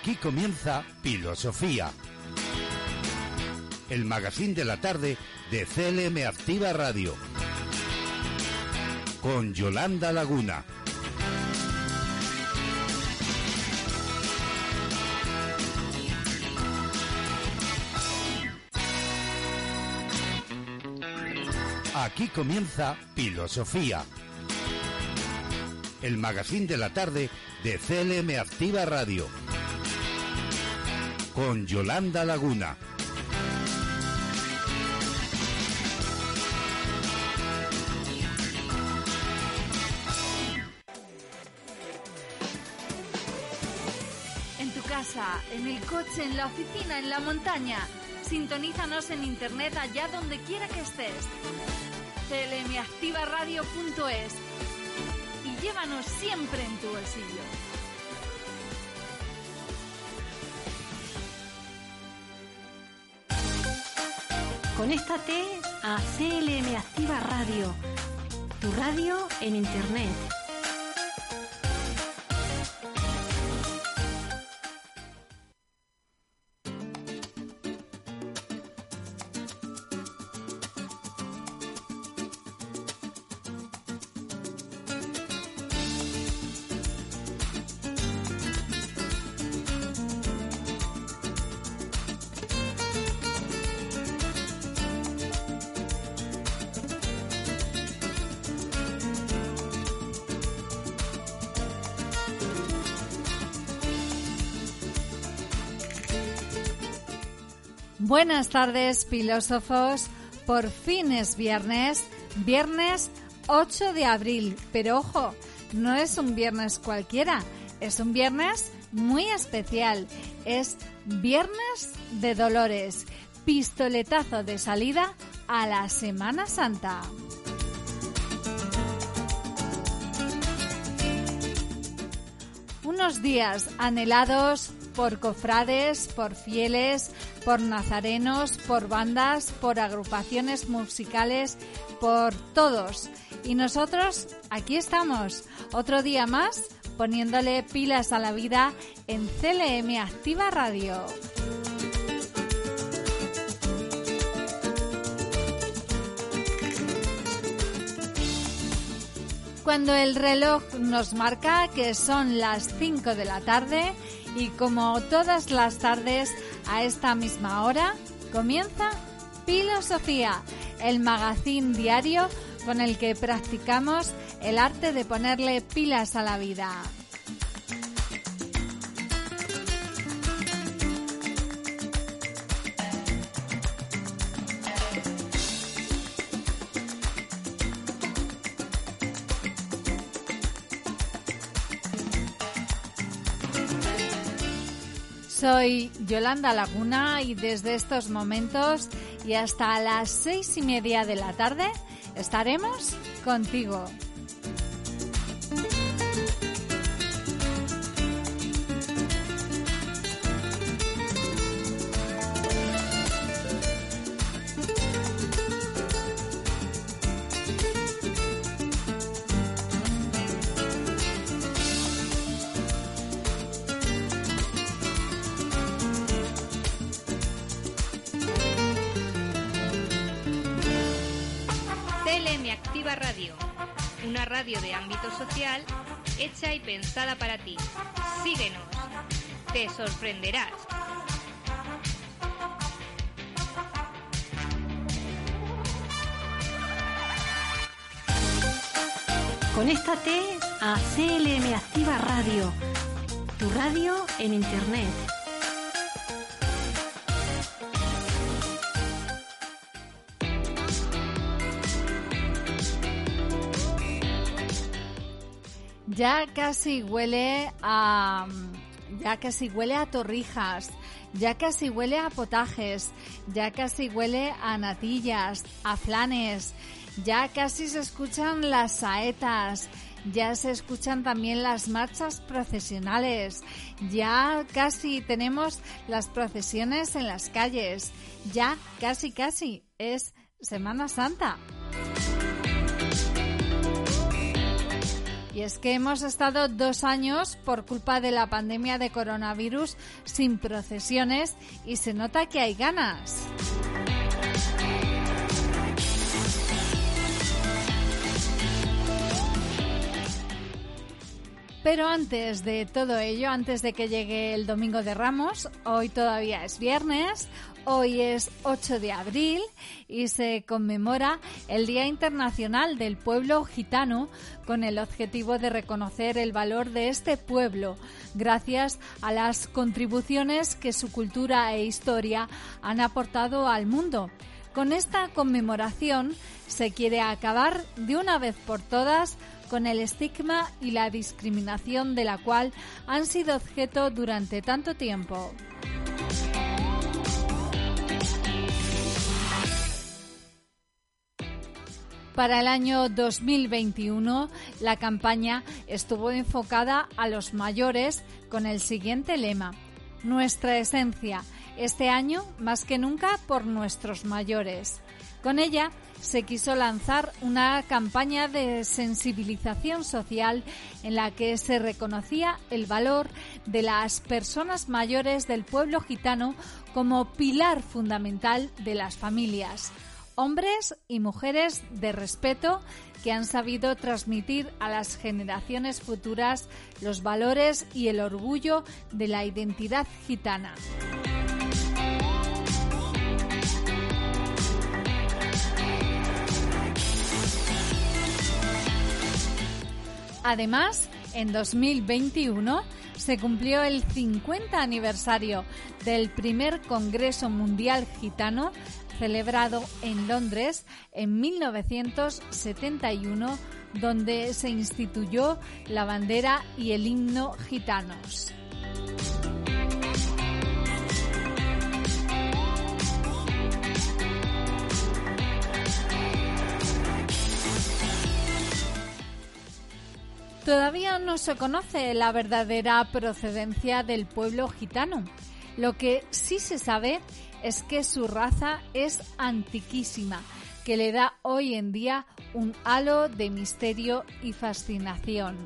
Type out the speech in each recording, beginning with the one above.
Aquí comienza Filosofía. El magazine de la tarde de CLM Activa Radio. Con Yolanda Laguna. Aquí comienza Filosofía. El magazine de la tarde de CLM Activa Radio. Con Yolanda Laguna. En tu casa, en el coche, en la oficina, en la montaña. Sintonízanos en internet allá donde quiera que estés. clmactivaradio.es y llévanos siempre en tu bolsillo. Conéctate a CLM Activa Radio, tu radio en internet. Buenas tardes, filósofos. Por fin es viernes, viernes 8 de abril. Pero ojo, no es un viernes cualquiera, es un viernes muy especial. Es Viernes de Dolores, pistoletazo de salida a la Semana Santa. Unos días anhelados por cofrades, por fieles, por nazarenos, por bandas, por agrupaciones musicales, por todos. Y nosotros aquí estamos, otro día más, poniéndole pilas a la vida en CLM Activa Radio. Cuando el reloj nos marca que son las 5 de la tarde y como todas las tardes a esta misma hora comienza Filosofía, el magazín diario con el que practicamos el arte de ponerle pilas a la vida. Soy Yolanda Laguna y desde estos momentos y hasta las seis y media de la tarde estaremos contigo. Pensada para ti. Síguenos, te sorprenderás. Conéctate a CLM Activa Radio, tu radio en internet. Ya casi huele a ya casi huele a torrijas, ya casi huele a potajes, ya casi huele a natillas, a flanes, ya casi se escuchan las saetas, ya se escuchan también las marchas procesionales, ya casi tenemos las procesiones en las calles, ya casi casi es Semana Santa. Y es que hemos estado dos años por culpa de la pandemia de coronavirus sin procesiones y se nota que hay ganas. Pero antes de todo ello, antes de que llegue el domingo de Ramos, hoy todavía es viernes, hoy es 8 de abril y se conmemora el Día Internacional del Pueblo Gitano con el objetivo de reconocer el valor de este pueblo gracias a las contribuciones que su cultura e historia han aportado al mundo. Con esta conmemoración se quiere acabar de una vez por todas con el estigma y la discriminación de la cual han sido objeto durante tanto tiempo. Para el año 2021, la campaña estuvo enfocada a los mayores con el siguiente lema, Nuestra esencia, este año más que nunca por nuestros mayores. Con ella se quiso lanzar una campaña de sensibilización social en la que se reconocía el valor de las personas mayores del pueblo gitano como pilar fundamental de las familias. Hombres y mujeres de respeto que han sabido transmitir a las generaciones futuras los valores y el orgullo de la identidad gitana. Además, en 2021 se cumplió el 50 aniversario del primer Congreso Mundial Gitano celebrado en Londres en 1971, donde se instituyó la bandera y el himno gitanos. Todavía no se conoce la verdadera procedencia del pueblo gitano. Lo que sí se sabe es que su raza es antiquísima, que le da hoy en día un halo de misterio y fascinación.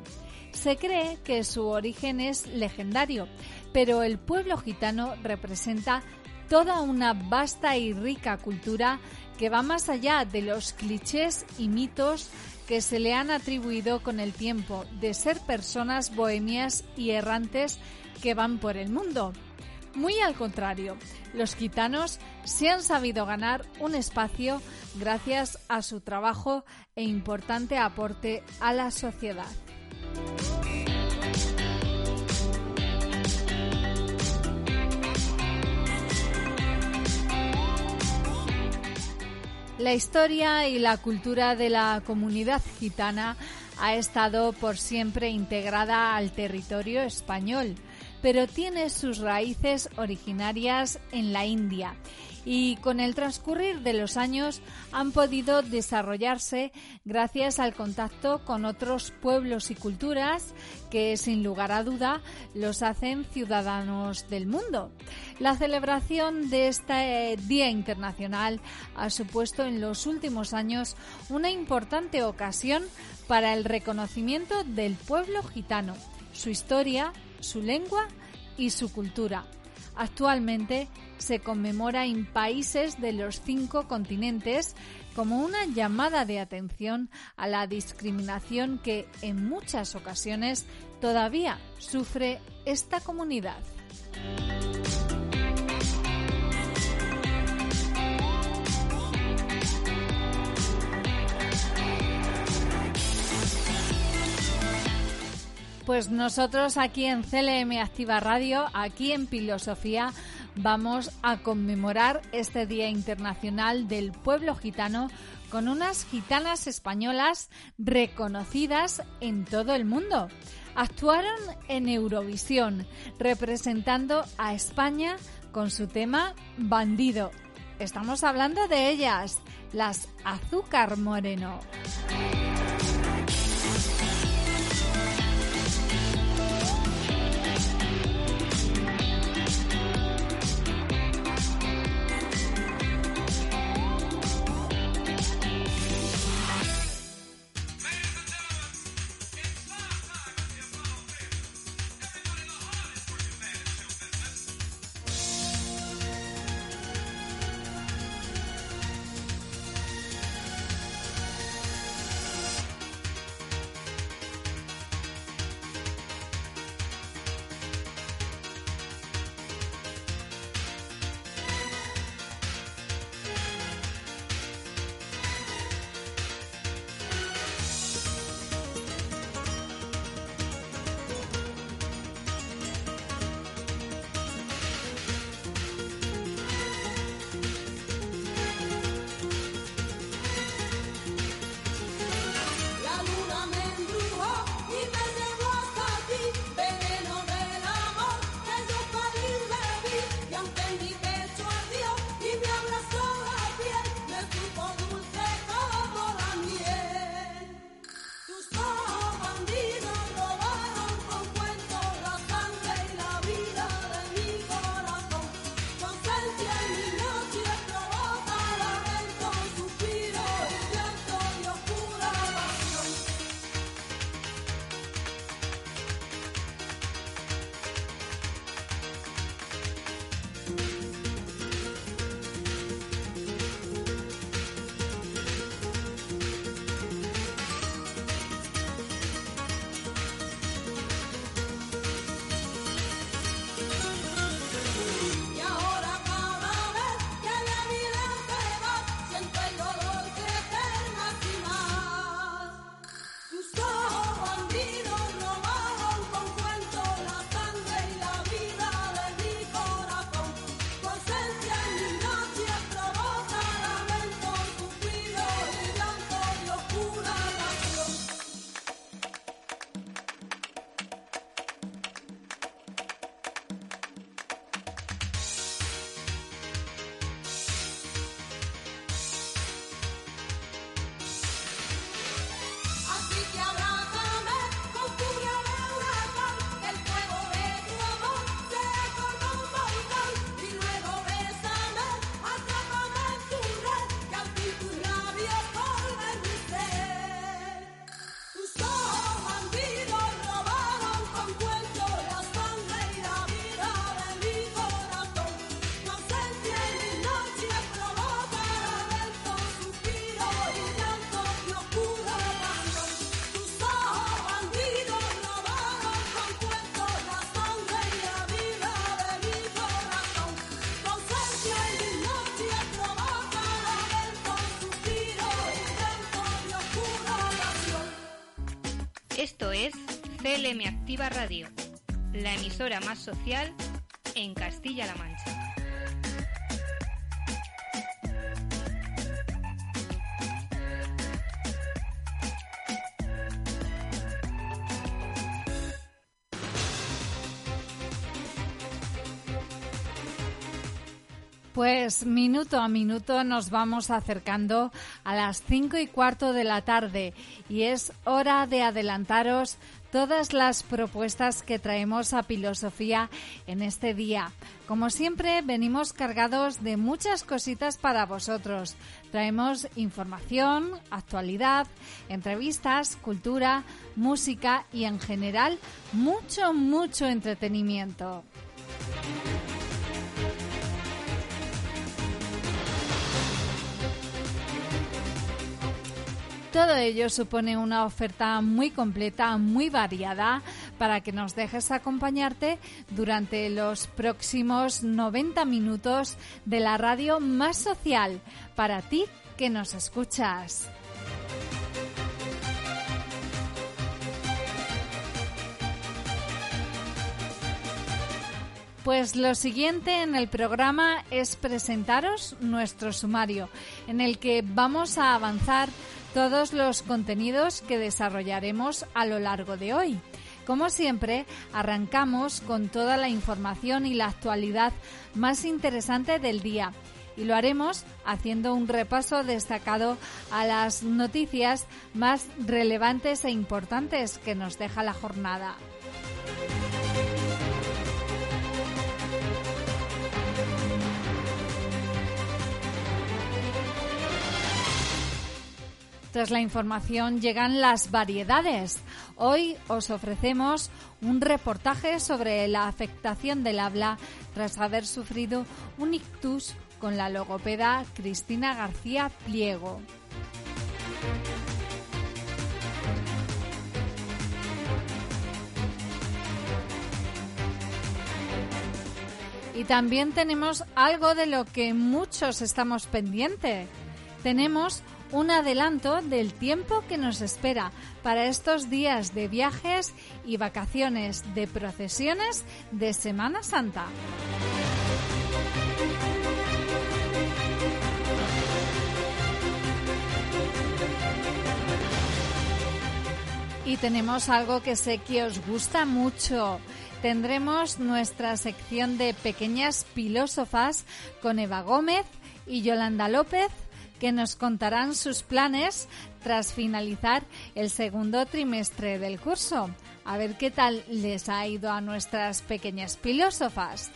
Se cree que su origen es legendario, pero el pueblo gitano representa toda una vasta y rica cultura que va más allá de los clichés y mitos que se le han atribuido con el tiempo de ser personas bohemias y errantes que van por el mundo. Muy al contrario, los gitanos se han sabido ganar un espacio gracias a su trabajo e importante aporte a la sociedad. La historia y la cultura de la comunidad gitana ha estado por siempre integrada al territorio español, pero tiene sus raíces originarias en la India y con el transcurrir de los años han podido desarrollarse gracias al contacto con otros pueblos y culturas que sin lugar a duda los hacen ciudadanos del mundo. La celebración de este Día Internacional ha supuesto en los últimos años una importante ocasión para el reconocimiento del pueblo gitano, su historia, su lengua y su cultura. Actualmente se conmemora en países de los cinco continentes como una llamada de atención a la discriminación que en muchas ocasiones todavía sufre esta comunidad. Pues nosotros aquí en CLM Activa Radio, aquí en Filosofía, vamos a conmemorar este Día Internacional del Pueblo Gitano con unas gitanas españolas reconocidas en todo el mundo. Actuaron en Eurovisión, representando a España con su tema Bandido. Estamos hablando de ellas, las Azúcar Moreno. CLM Activa Radio, la emisora más social en Castilla-La Mancha. Pues minuto a minuto nos vamos acercando a las cinco y cuarto de la tarde y es hora de adelantaros todas las propuestas que traemos a Filosofía en este día. Como siempre, venimos cargados de muchas cositas para vosotros. Traemos información, actualidad, entrevistas, cultura, música y en general mucho, mucho entretenimiento. Todo ello supone una oferta muy completa, muy variada, para que nos dejes acompañarte durante los próximos 90 minutos de la radio más social para ti que nos escuchas. Pues lo siguiente en el programa es presentaros nuestro sumario, en el que vamos a avanzar todos los contenidos que desarrollaremos a lo largo de hoy. Como siempre, arrancamos con toda la información y la actualidad más interesante del día y lo haremos haciendo un repaso destacado a las noticias más relevantes e importantes que nos deja la jornada. Tras la información llegan las variedades. Hoy os ofrecemos un reportaje sobre la afectación del habla tras haber sufrido un ictus con la logopeda Cristina García Pliego. Y también tenemos algo de lo que muchos estamos pendientes. Tenemos un adelanto del tiempo que nos espera para estos días de viajes y vacaciones de procesiones de Semana Santa. Y tenemos algo que sé que os gusta mucho. Tendremos nuestra sección de pequeñas filósofas con Eva Gómez y Yolanda López que nos contarán sus planes tras finalizar el segundo trimestre del curso. A ver qué tal les ha ido a nuestras pequeñas filósofas.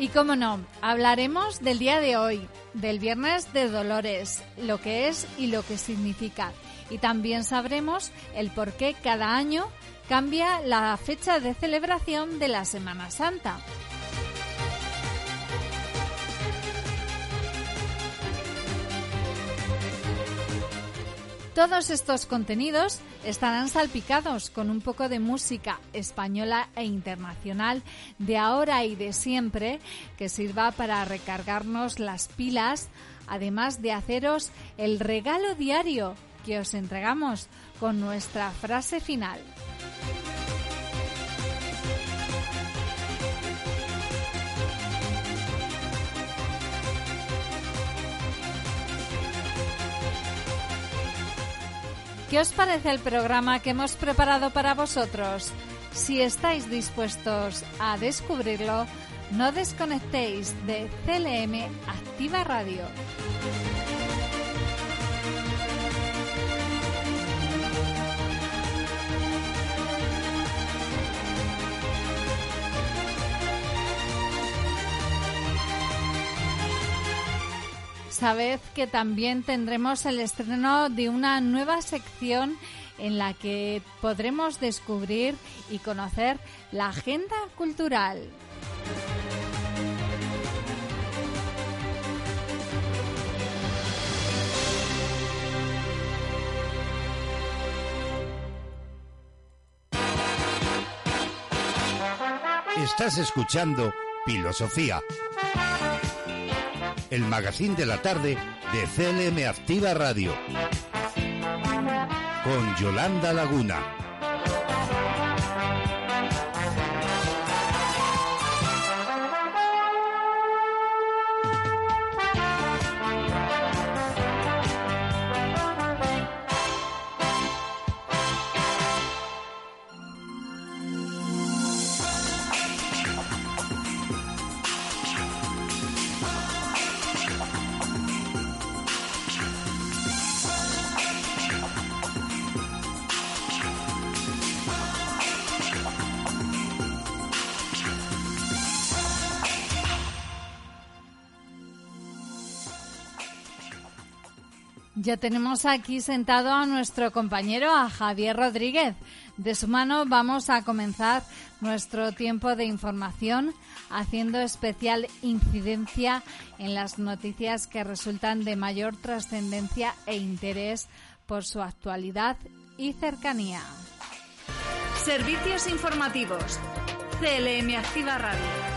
Y cómo no, hablaremos del día de hoy, del Viernes de Dolores, lo que es y lo que significa. Y también sabremos el por qué cada año cambia la fecha de celebración de la Semana Santa. Todos estos contenidos estarán salpicados con un poco de música española e internacional de ahora y de siempre que sirva para recargarnos las pilas, además de haceros el regalo diario que os entregamos con nuestra frase final. ¿Qué os parece el programa que hemos preparado para vosotros? Si estáis dispuestos a descubrirlo, no desconectéis de CLM Activa Radio. Sabed que también tendremos el estreno de una nueva sección en la que podremos descubrir y conocer la agenda cultural. Estás escuchando Filosofía el magazine de la tarde de CLM Activa Radio. Con Yolanda Laguna. Ya tenemos aquí sentado a nuestro compañero, a Javier Rodríguez. De su mano vamos a comenzar nuestro tiempo de información haciendo especial incidencia en las noticias que resultan de mayor trascendencia e interés por su actualidad y cercanía. Servicios informativos. CLM Activa Radio.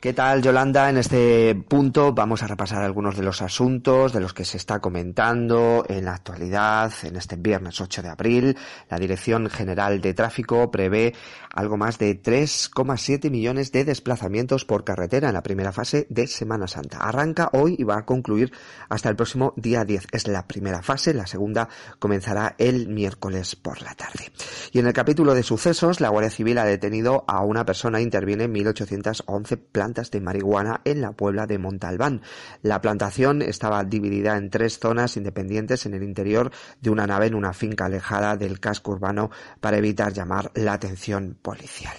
¿Qué tal, Yolanda? En este punto vamos a repasar algunos de los asuntos de los que se está comentando en la actualidad. En este viernes 8 de abril, la Dirección General de Tráfico prevé algo más de 3,7 millones de desplazamientos por carretera en la primera fase de Semana Santa. Arranca hoy y va a concluir hasta el próximo día 10. Es la primera fase, la segunda comenzará el miércoles por la tarde. Y en el capítulo de sucesos, la Guardia Civil ha detenido a una persona, interviene en 1811 plantas de marihuana en la Puebla de Montalbán. La plantación estaba dividida en tres zonas independientes en el interior de una nave en una finca alejada del casco urbano para evitar llamar la atención policial.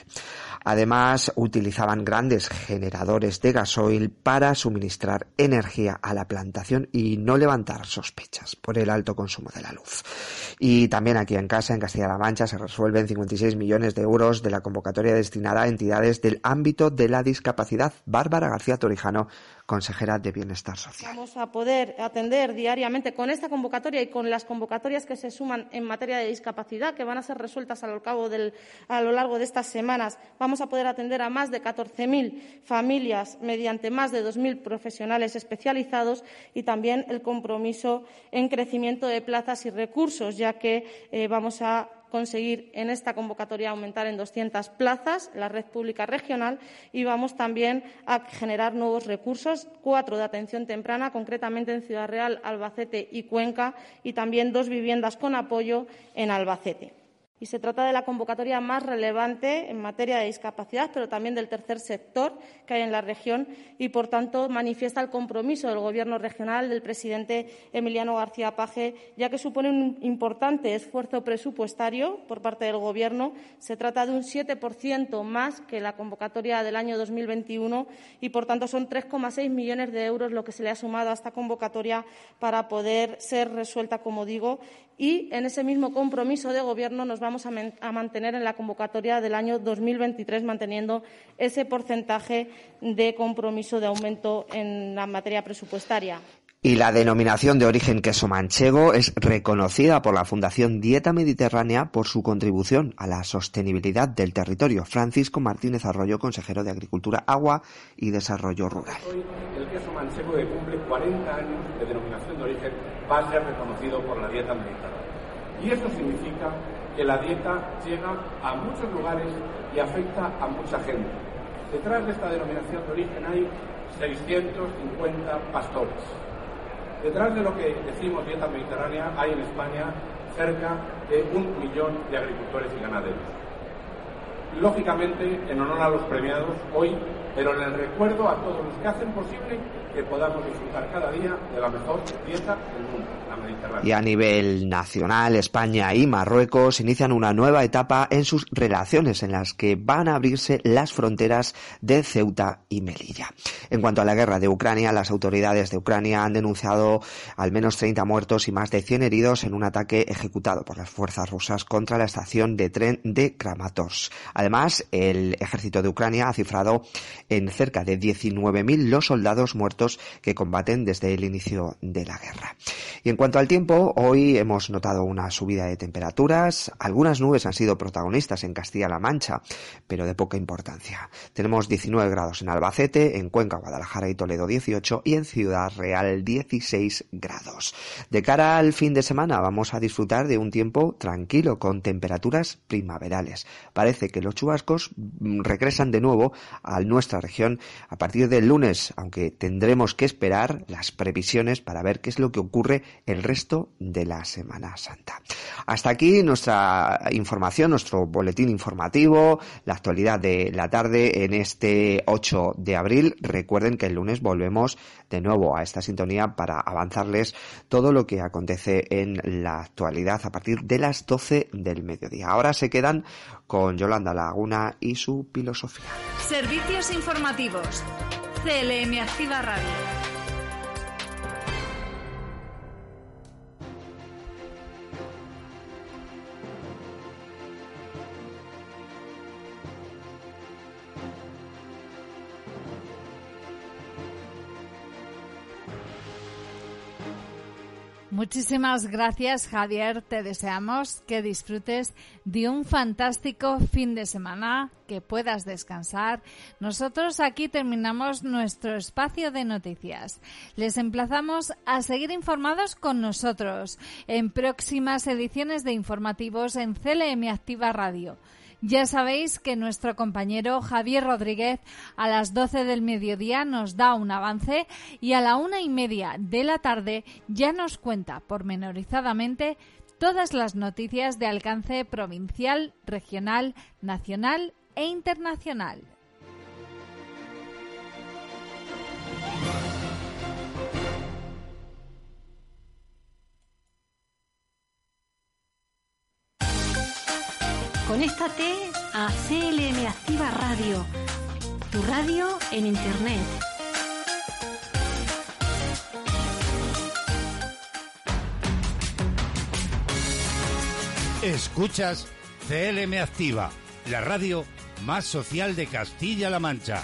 Además, utilizaban grandes generadores de gasoil para suministrar energía a la plantación y no levantar sospechas por el alto consumo de la luz. Y también aquí en casa, en Castilla-La Mancha, se resuelven 56 millones de euros de la convocatoria destinada a entidades del ámbito de la discapacidad. Bárbara García Torijano consejera de Bienestar Social. Vamos a poder atender diariamente con esta convocatoria y con las convocatorias que se suman en materia de discapacidad, que van a ser resueltas a lo, cabo del, a lo largo de estas semanas. Vamos a poder atender a más de 14.000 familias mediante más de 2.000 profesionales especializados y también el compromiso en crecimiento de plazas y recursos, ya que eh, vamos a conseguir en esta convocatoria aumentar en 200 plazas la red pública regional y vamos también a generar nuevos recursos, cuatro de atención temprana, concretamente en Ciudad Real, Albacete y Cuenca, y también dos viviendas con apoyo en Albacete y se trata de la convocatoria más relevante en materia de discapacidad, pero también del tercer sector que hay en la región y, por tanto, manifiesta el compromiso del Gobierno regional del presidente Emiliano García Paje, ya que supone un importante esfuerzo presupuestario por parte del Gobierno. Se trata de un 7% más que la convocatoria del año 2021 y, por tanto, son 3,6 millones de euros lo que se le ha sumado a esta convocatoria para poder ser resuelta, como digo, y en ese mismo compromiso de Gobierno nos vamos a, mantener en la convocatoria del año 2023, manteniendo ese porcentaje de compromiso de aumento en la materia presupuestaria. Y la denominación de origen queso manchego es reconocida por la Fundación Dieta Mediterránea por su contribución a la sostenibilidad del territorio. Francisco Martínez Arroyo, consejero de Agricultura, Agua y Desarrollo Rural. Hoy el queso manchego que cumple 40 años de denominación de origen va a ser reconocido por la Dieta Mediterránea. Y eso significa que la dieta llega a muchos lugares y afecta a mucha gente. Detrás de esta denominación de origen hay 650 pastores Detrás de lo que decimos dieta mediterránea hay en España cerca de un millón de agricultores y ganaderos. Lógicamente, en honor a los premiados hoy, pero en el recuerdo a todos los que hacen posible que podamos disfrutar cada día de la mejor dieta del mundo. Y a nivel nacional, España y Marruecos inician una nueva etapa en sus relaciones en las que van a abrirse las fronteras de Ceuta y Melilla. En cuanto a la guerra de Ucrania, las autoridades de Ucrania han denunciado al menos 30 muertos y más de 100 heridos en un ataque ejecutado por las fuerzas rusas contra la estación de tren de Kramatorsk. Además, el ejército de Ucrania ha cifrado en cerca de 19.000 los soldados muertos que combaten desde el inicio de la guerra. Y en cuanto al tiempo, hoy hemos notado una subida de temperaturas. Algunas nubes han sido protagonistas en Castilla-La Mancha, pero de poca importancia. Tenemos 19 grados en Albacete, en Cuenca, Guadalajara y Toledo 18 y en Ciudad Real 16 grados. De cara al fin de semana vamos a disfrutar de un tiempo tranquilo con temperaturas primaverales. Parece que los chubascos regresan de nuevo a nuestra región a partir del lunes, aunque tendremos que esperar las previsiones para ver qué es lo que ocurre resto de la Semana Santa. Hasta aquí nuestra información, nuestro boletín informativo, la actualidad de la tarde en este 8 de abril. Recuerden que el lunes volvemos de nuevo a esta sintonía para avanzarles todo lo que acontece en la actualidad a partir de las 12 del mediodía. Ahora se quedan con Yolanda Laguna y su filosofía. Servicios informativos. CLM Activa Radio. Muchísimas gracias, Javier. Te deseamos que disfrutes de un fantástico fin de semana, que puedas descansar. Nosotros aquí terminamos nuestro espacio de noticias. Les emplazamos a seguir informados con nosotros en próximas ediciones de informativos en CLM Activa Radio. Ya sabéis que nuestro compañero Javier Rodríguez a las 12 del mediodía nos da un avance y a la una y media de la tarde ya nos cuenta pormenorizadamente todas las noticias de alcance provincial, regional, nacional e internacional. Conéctate a CLM Activa Radio, tu radio en Internet. Escuchas CLM Activa, la radio más social de Castilla-La Mancha.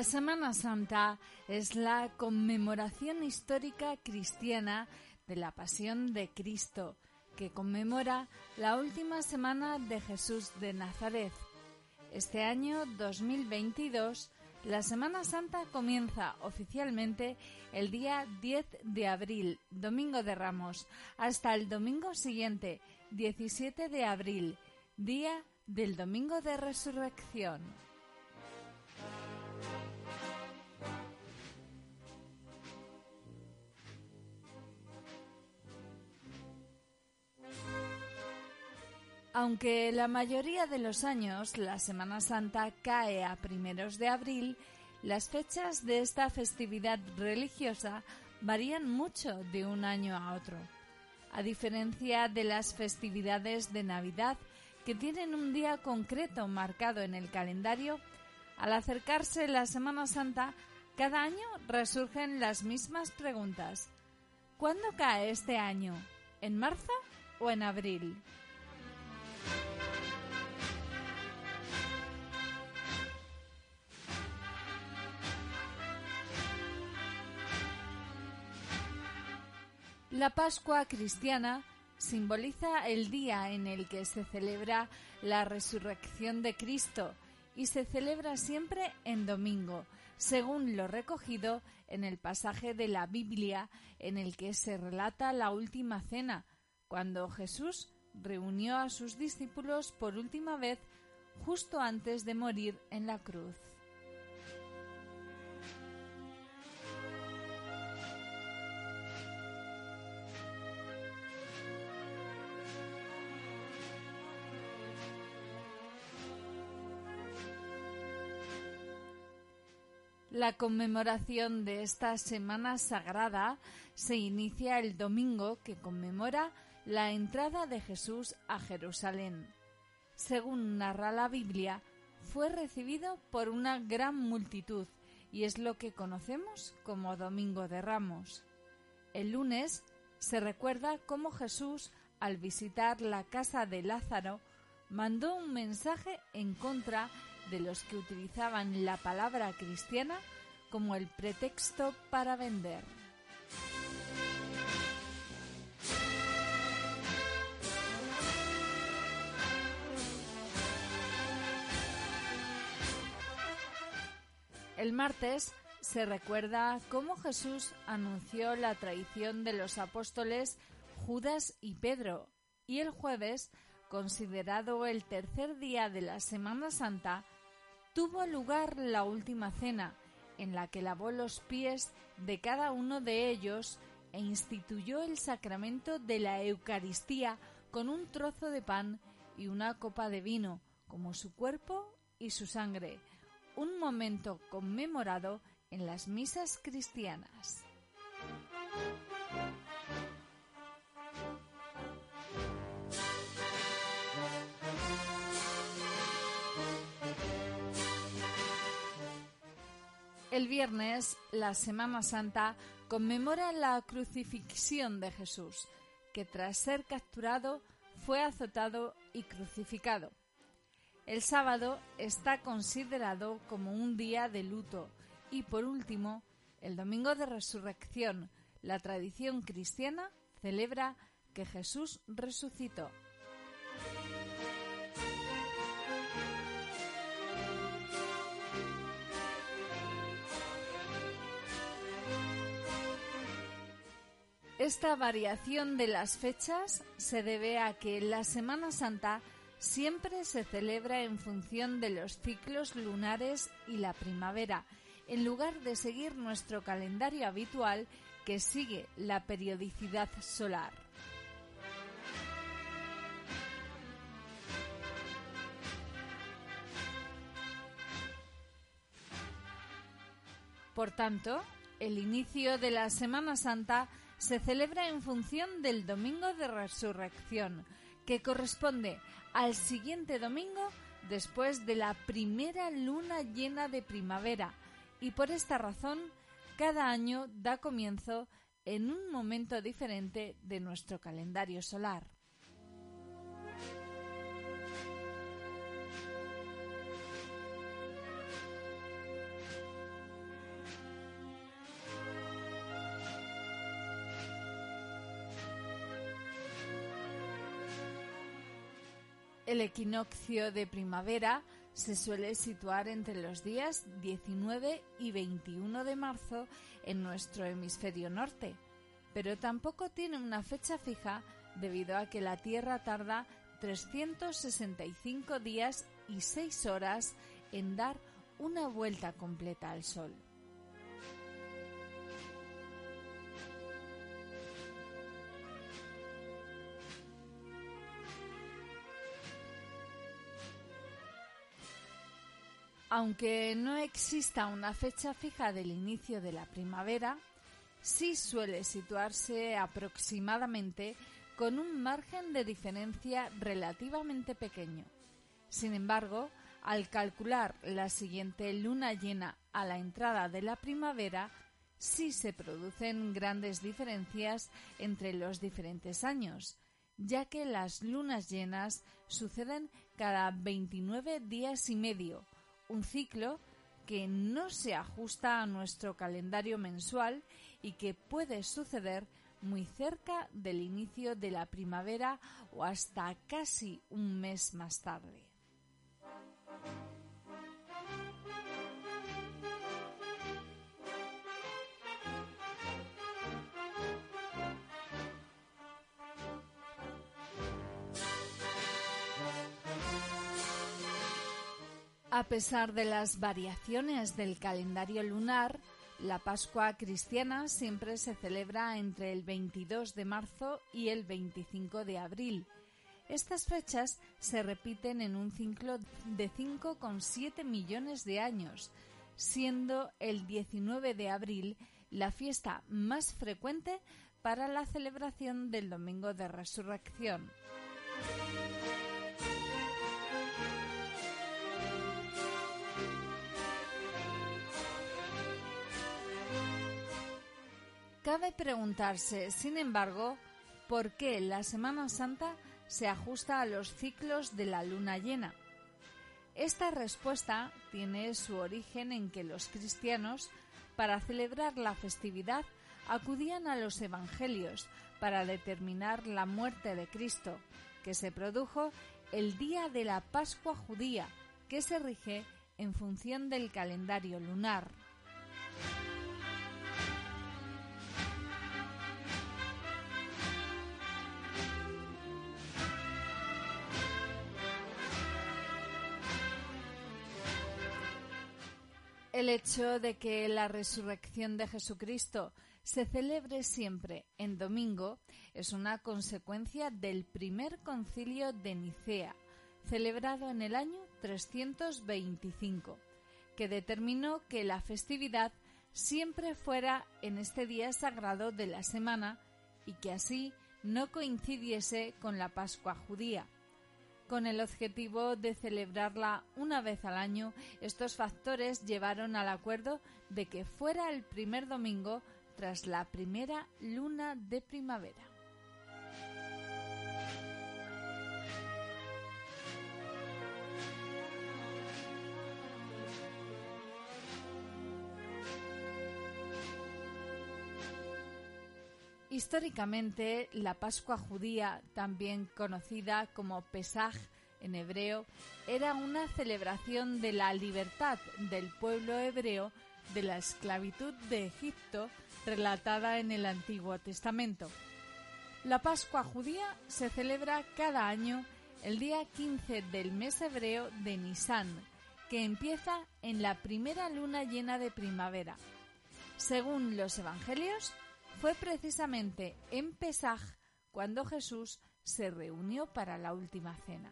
La Semana Santa es la conmemoración histórica cristiana de la Pasión de Cristo, que conmemora la última semana de Jesús de Nazaret. Este año 2022, la Semana Santa comienza oficialmente el día 10 de abril, Domingo de Ramos, hasta el domingo siguiente, 17 de abril, día del Domingo de Resurrección. Aunque la mayoría de los años la Semana Santa cae a primeros de abril, las fechas de esta festividad religiosa varían mucho de un año a otro. A diferencia de las festividades de Navidad, que tienen un día concreto marcado en el calendario, al acercarse la Semana Santa, cada año resurgen las mismas preguntas. ¿Cuándo cae este año? ¿En marzo o en abril? La Pascua cristiana simboliza el día en el que se celebra la resurrección de Cristo y se celebra siempre en domingo, según lo recogido en el pasaje de la Biblia en el que se relata la última cena, cuando Jesús reunió a sus discípulos por última vez justo antes de morir en la cruz. La conmemoración de esta Semana Sagrada se inicia el domingo que conmemora la entrada de Jesús a Jerusalén. Según narra la Biblia, fue recibido por una gran multitud y es lo que conocemos como Domingo de Ramos. El lunes se recuerda cómo Jesús, al visitar la casa de Lázaro, mandó un mensaje en contra de los que utilizaban la palabra cristiana como el pretexto para vender. El martes se recuerda cómo Jesús anunció la traición de los apóstoles Judas y Pedro, y el jueves considerado el tercer día de la Semana Santa, tuvo lugar la última cena, en la que lavó los pies de cada uno de ellos e instituyó el sacramento de la Eucaristía con un trozo de pan y una copa de vino, como su cuerpo y su sangre, un momento conmemorado en las misas cristianas. El viernes, la Semana Santa conmemora la crucifixión de Jesús, que tras ser capturado fue azotado y crucificado. El sábado está considerado como un día de luto y por último, el domingo de resurrección, la tradición cristiana celebra que Jesús resucitó. Esta variación de las fechas se debe a que la Semana Santa siempre se celebra en función de los ciclos lunares y la primavera, en lugar de seguir nuestro calendario habitual que sigue la periodicidad solar. Por tanto, el inicio de la Semana Santa se celebra en función del Domingo de Resurrección, que corresponde al siguiente domingo después de la primera luna llena de primavera, y por esta razón cada año da comienzo en un momento diferente de nuestro calendario solar. El equinoccio de primavera se suele situar entre los días 19 y 21 de marzo en nuestro hemisferio norte, pero tampoco tiene una fecha fija debido a que la Tierra tarda 365 días y 6 horas en dar una vuelta completa al Sol. Aunque no exista una fecha fija del inicio de la primavera, sí suele situarse aproximadamente con un margen de diferencia relativamente pequeño. Sin embargo, al calcular la siguiente luna llena a la entrada de la primavera, sí se producen grandes diferencias entre los diferentes años, ya que las lunas llenas suceden cada 29 días y medio, un ciclo que no se ajusta a nuestro calendario mensual y que puede suceder muy cerca del inicio de la primavera o hasta casi un mes más tarde. A pesar de las variaciones del calendario lunar, la Pascua cristiana siempre se celebra entre el 22 de marzo y el 25 de abril. Estas fechas se repiten en un ciclo de 5,7 millones de años, siendo el 19 de abril la fiesta más frecuente para la celebración del Domingo de Resurrección. Cabe preguntarse, sin embargo, por qué la Semana Santa se ajusta a los ciclos de la luna llena. Esta respuesta tiene su origen en que los cristianos, para celebrar la festividad, acudían a los evangelios para determinar la muerte de Cristo, que se produjo el día de la Pascua judía, que se rige en función del calendario lunar. El hecho de que la resurrección de Jesucristo se celebre siempre en domingo es una consecuencia del primer concilio de Nicea, celebrado en el año 325, que determinó que la festividad siempre fuera en este día sagrado de la semana y que así no coincidiese con la Pascua judía con el objetivo de celebrarla una vez al año, estos factores llevaron al acuerdo de que fuera el primer domingo tras la primera luna de primavera. Históricamente, la Pascua judía, también conocida como Pesaj en hebreo, era una celebración de la libertad del pueblo hebreo de la esclavitud de Egipto relatada en el Antiguo Testamento. La Pascua judía se celebra cada año el día 15 del mes hebreo de Nisan, que empieza en la primera luna llena de primavera. Según los evangelios, fue precisamente en Pesaj cuando Jesús se reunió para la última cena.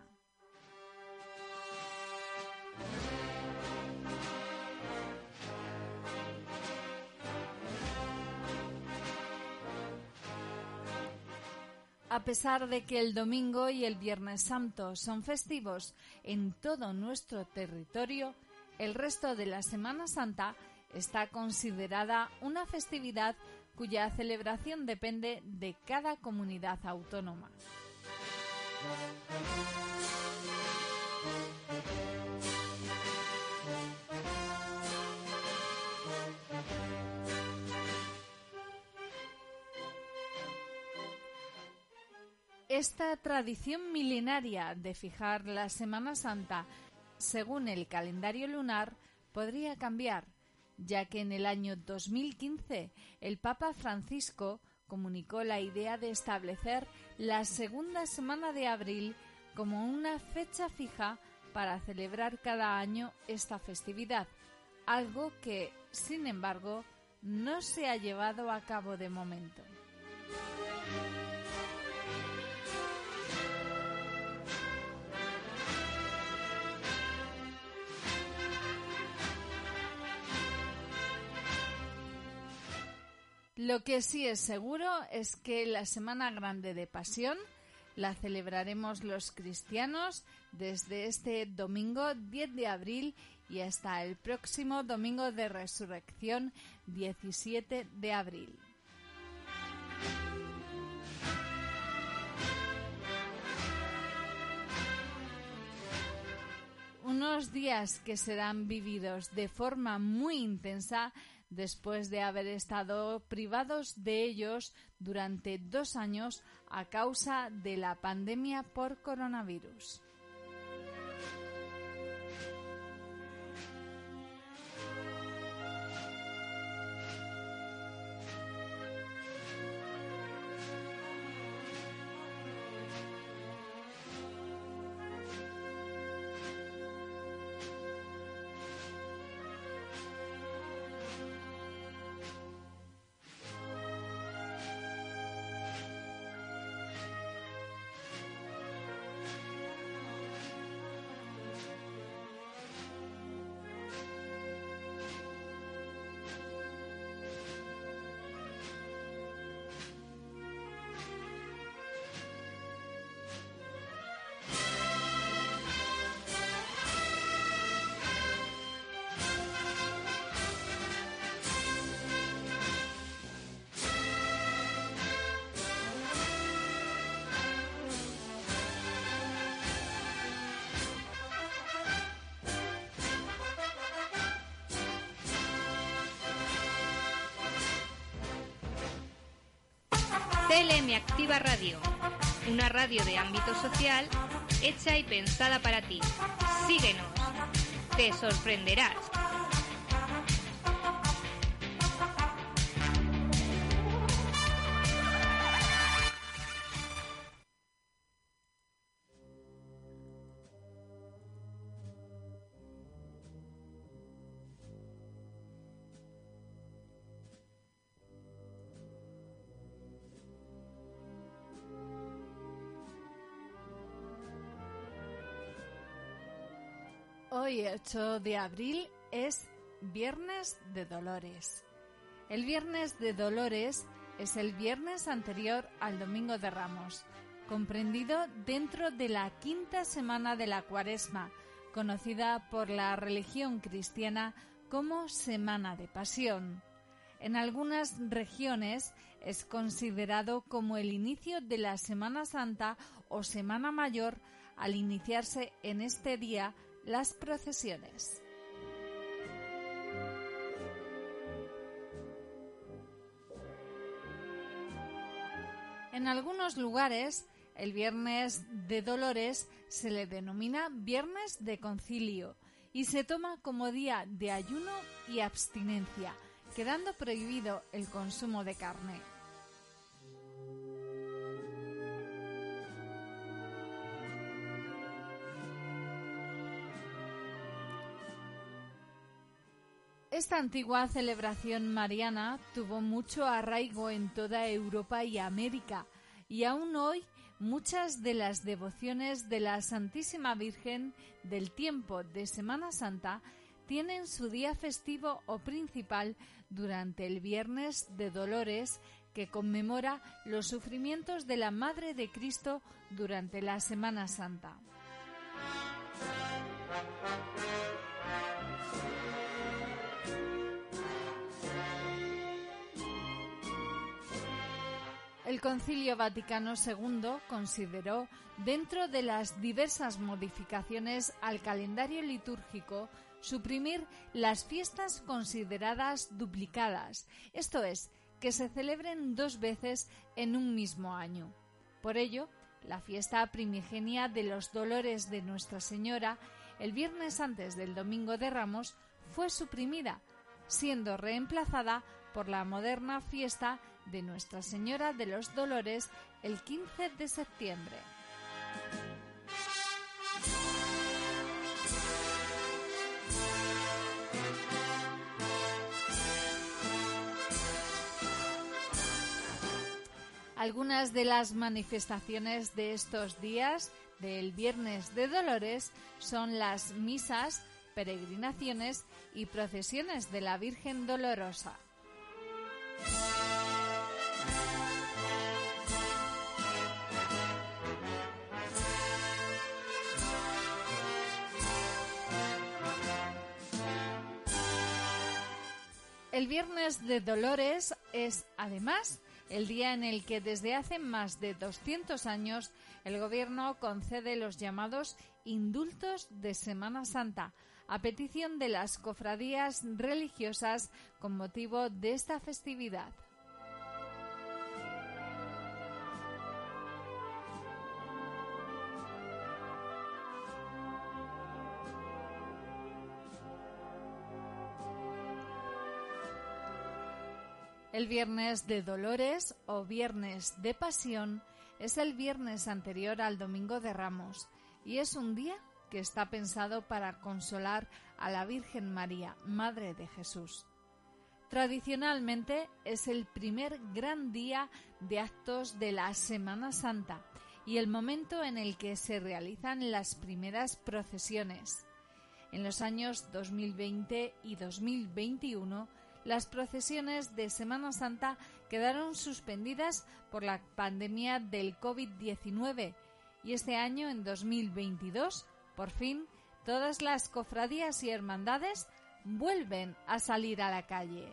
A pesar de que el domingo y el Viernes Santo son festivos en todo nuestro territorio, el resto de la Semana Santa está considerada una festividad cuya celebración depende de cada comunidad autónoma. esta tradición milenaria de fijar la Semana Santa según el calendario lunar podría cambiar, ya que en el año 2015 el Papa Francisco comunicó la idea de establecer la segunda semana de abril como una fecha fija para celebrar cada año esta festividad, algo que, sin embargo, no se ha llevado a cabo de momento. Lo que sí es seguro es que la Semana Grande de Pasión la celebraremos los cristianos desde este domingo 10 de abril y hasta el próximo domingo de resurrección 17 de abril. Unos días que serán vividos de forma muy intensa después de haber estado privados de ellos durante dos años a causa de la pandemia por coronavirus. CLM Activa Radio, una radio de ámbito social hecha y pensada para ti. Síguenos, te sorprenderás. Hoy, 8 de abril, es Viernes de Dolores. El Viernes de Dolores es el viernes anterior al Domingo de Ramos, comprendido dentro de la quinta semana de la Cuaresma, conocida por la religión cristiana como Semana de Pasión. En algunas regiones es considerado como el inicio de la Semana Santa o Semana Mayor al iniciarse en este día las procesiones. En algunos lugares, el Viernes de Dolores se le denomina Viernes de Concilio y se toma como día de ayuno y abstinencia, quedando prohibido el consumo de carne. Esta antigua celebración mariana tuvo mucho arraigo en toda Europa y América, y aún hoy muchas de las devociones de la Santísima Virgen del tiempo de Semana Santa tienen su día festivo o principal durante el Viernes de Dolores, que conmemora los sufrimientos de la Madre de Cristo durante la Semana Santa. El Concilio Vaticano II consideró, dentro de las diversas modificaciones al calendario litúrgico, suprimir las fiestas consideradas duplicadas, esto es, que se celebren dos veces en un mismo año. Por ello, la fiesta primigenia de los dolores de Nuestra Señora, el viernes antes del Domingo de Ramos, fue suprimida, siendo reemplazada por la moderna fiesta de Nuestra Señora de los Dolores el 15 de septiembre. Algunas de las manifestaciones de estos días del Viernes de Dolores son las misas, peregrinaciones y procesiones de la Virgen Dolorosa. El Viernes de Dolores es, además, el día en el que desde hace más de 200 años el Gobierno concede los llamados indultos de Semana Santa, a petición de las cofradías religiosas con motivo de esta festividad. El viernes de Dolores o viernes de Pasión es el viernes anterior al Domingo de Ramos y es un día que está pensado para consolar a la Virgen María, Madre de Jesús. Tradicionalmente es el primer gran día de actos de la Semana Santa y el momento en el que se realizan las primeras procesiones. En los años 2020 y 2021 las procesiones de Semana Santa quedaron suspendidas por la pandemia del COVID-19 y este año, en 2022, por fin, todas las cofradías y hermandades vuelven a salir a la calle.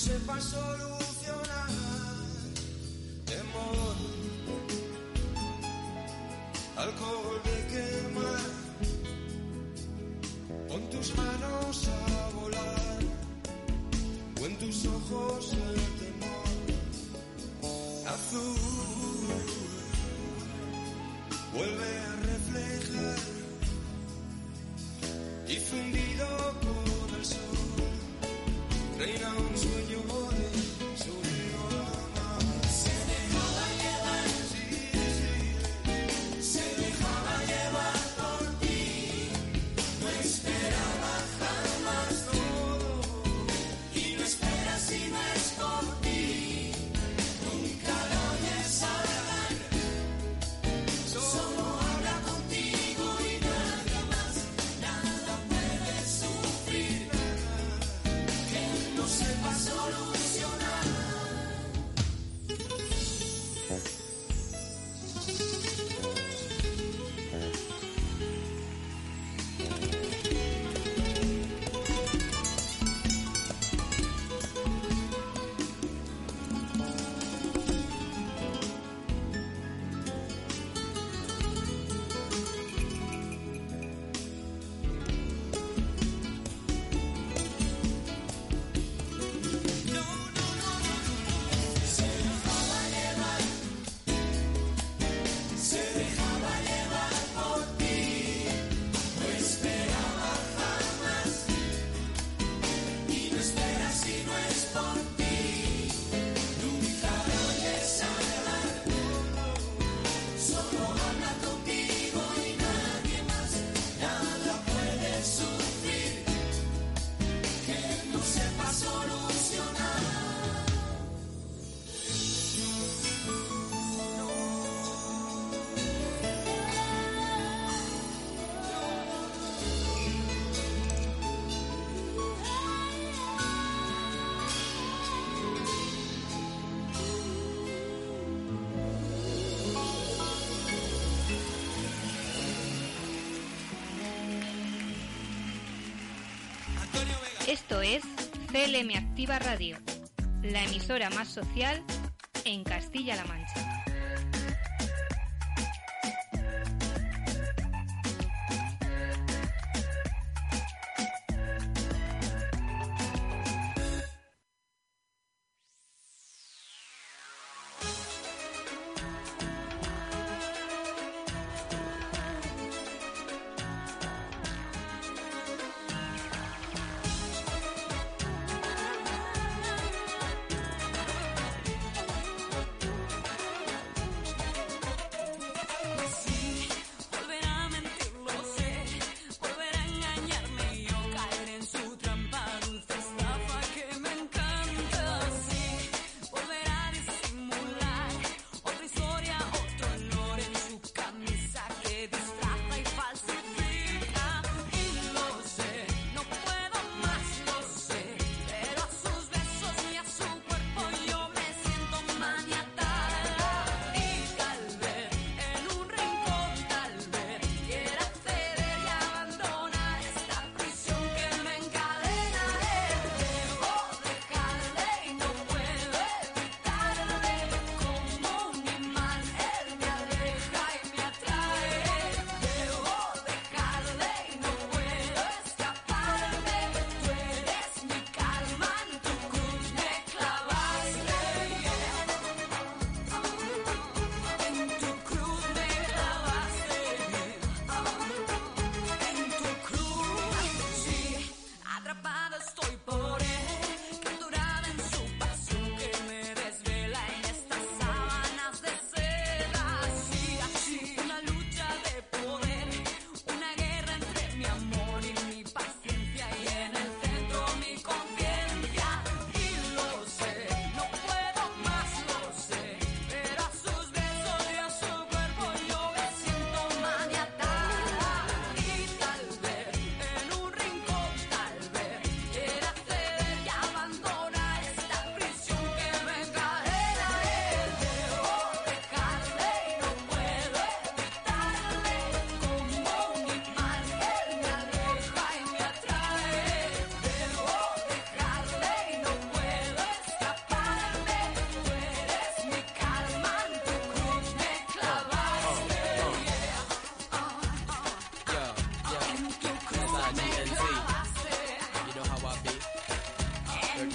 se pasó Es CLM Activa Radio, la emisora más social en Castilla-La Mancha.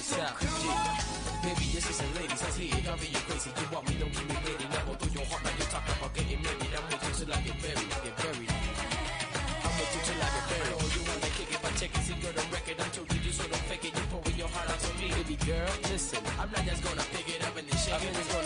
Yeah. Baby, yes, it's a ladies. I see it, driving you crazy. You want me, don't keep me waiting. I go through your heart, now you talk about getting married. I'm with you till I get buried, get buried. I'm with you till I get buried. Oh, you wanna kick it by checking, see girl, the record. I'm told you sort of fake it. You pouring your heart out to me. Baby girl, listen, I'm not just gonna pick it up and then shake it. I'm just gonna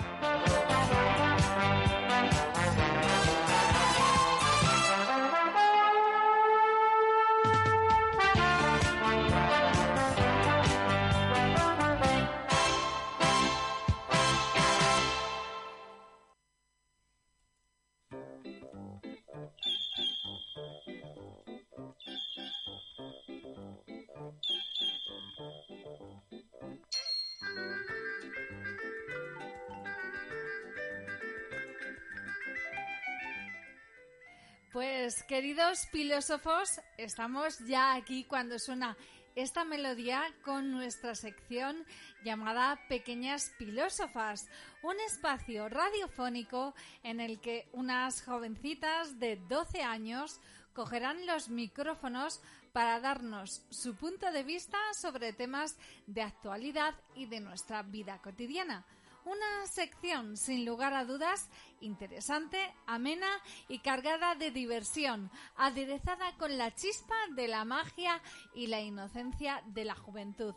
Filósofos, estamos ya aquí cuando suena esta melodía con nuestra sección llamada Pequeñas Filósofas, un espacio radiofónico en el que unas jovencitas de 12 años cogerán los micrófonos para darnos su punto de vista sobre temas de actualidad y de nuestra vida cotidiana. Una sección, sin lugar a dudas, interesante, amena y cargada de diversión, aderezada con la chispa de la magia y la inocencia de la juventud.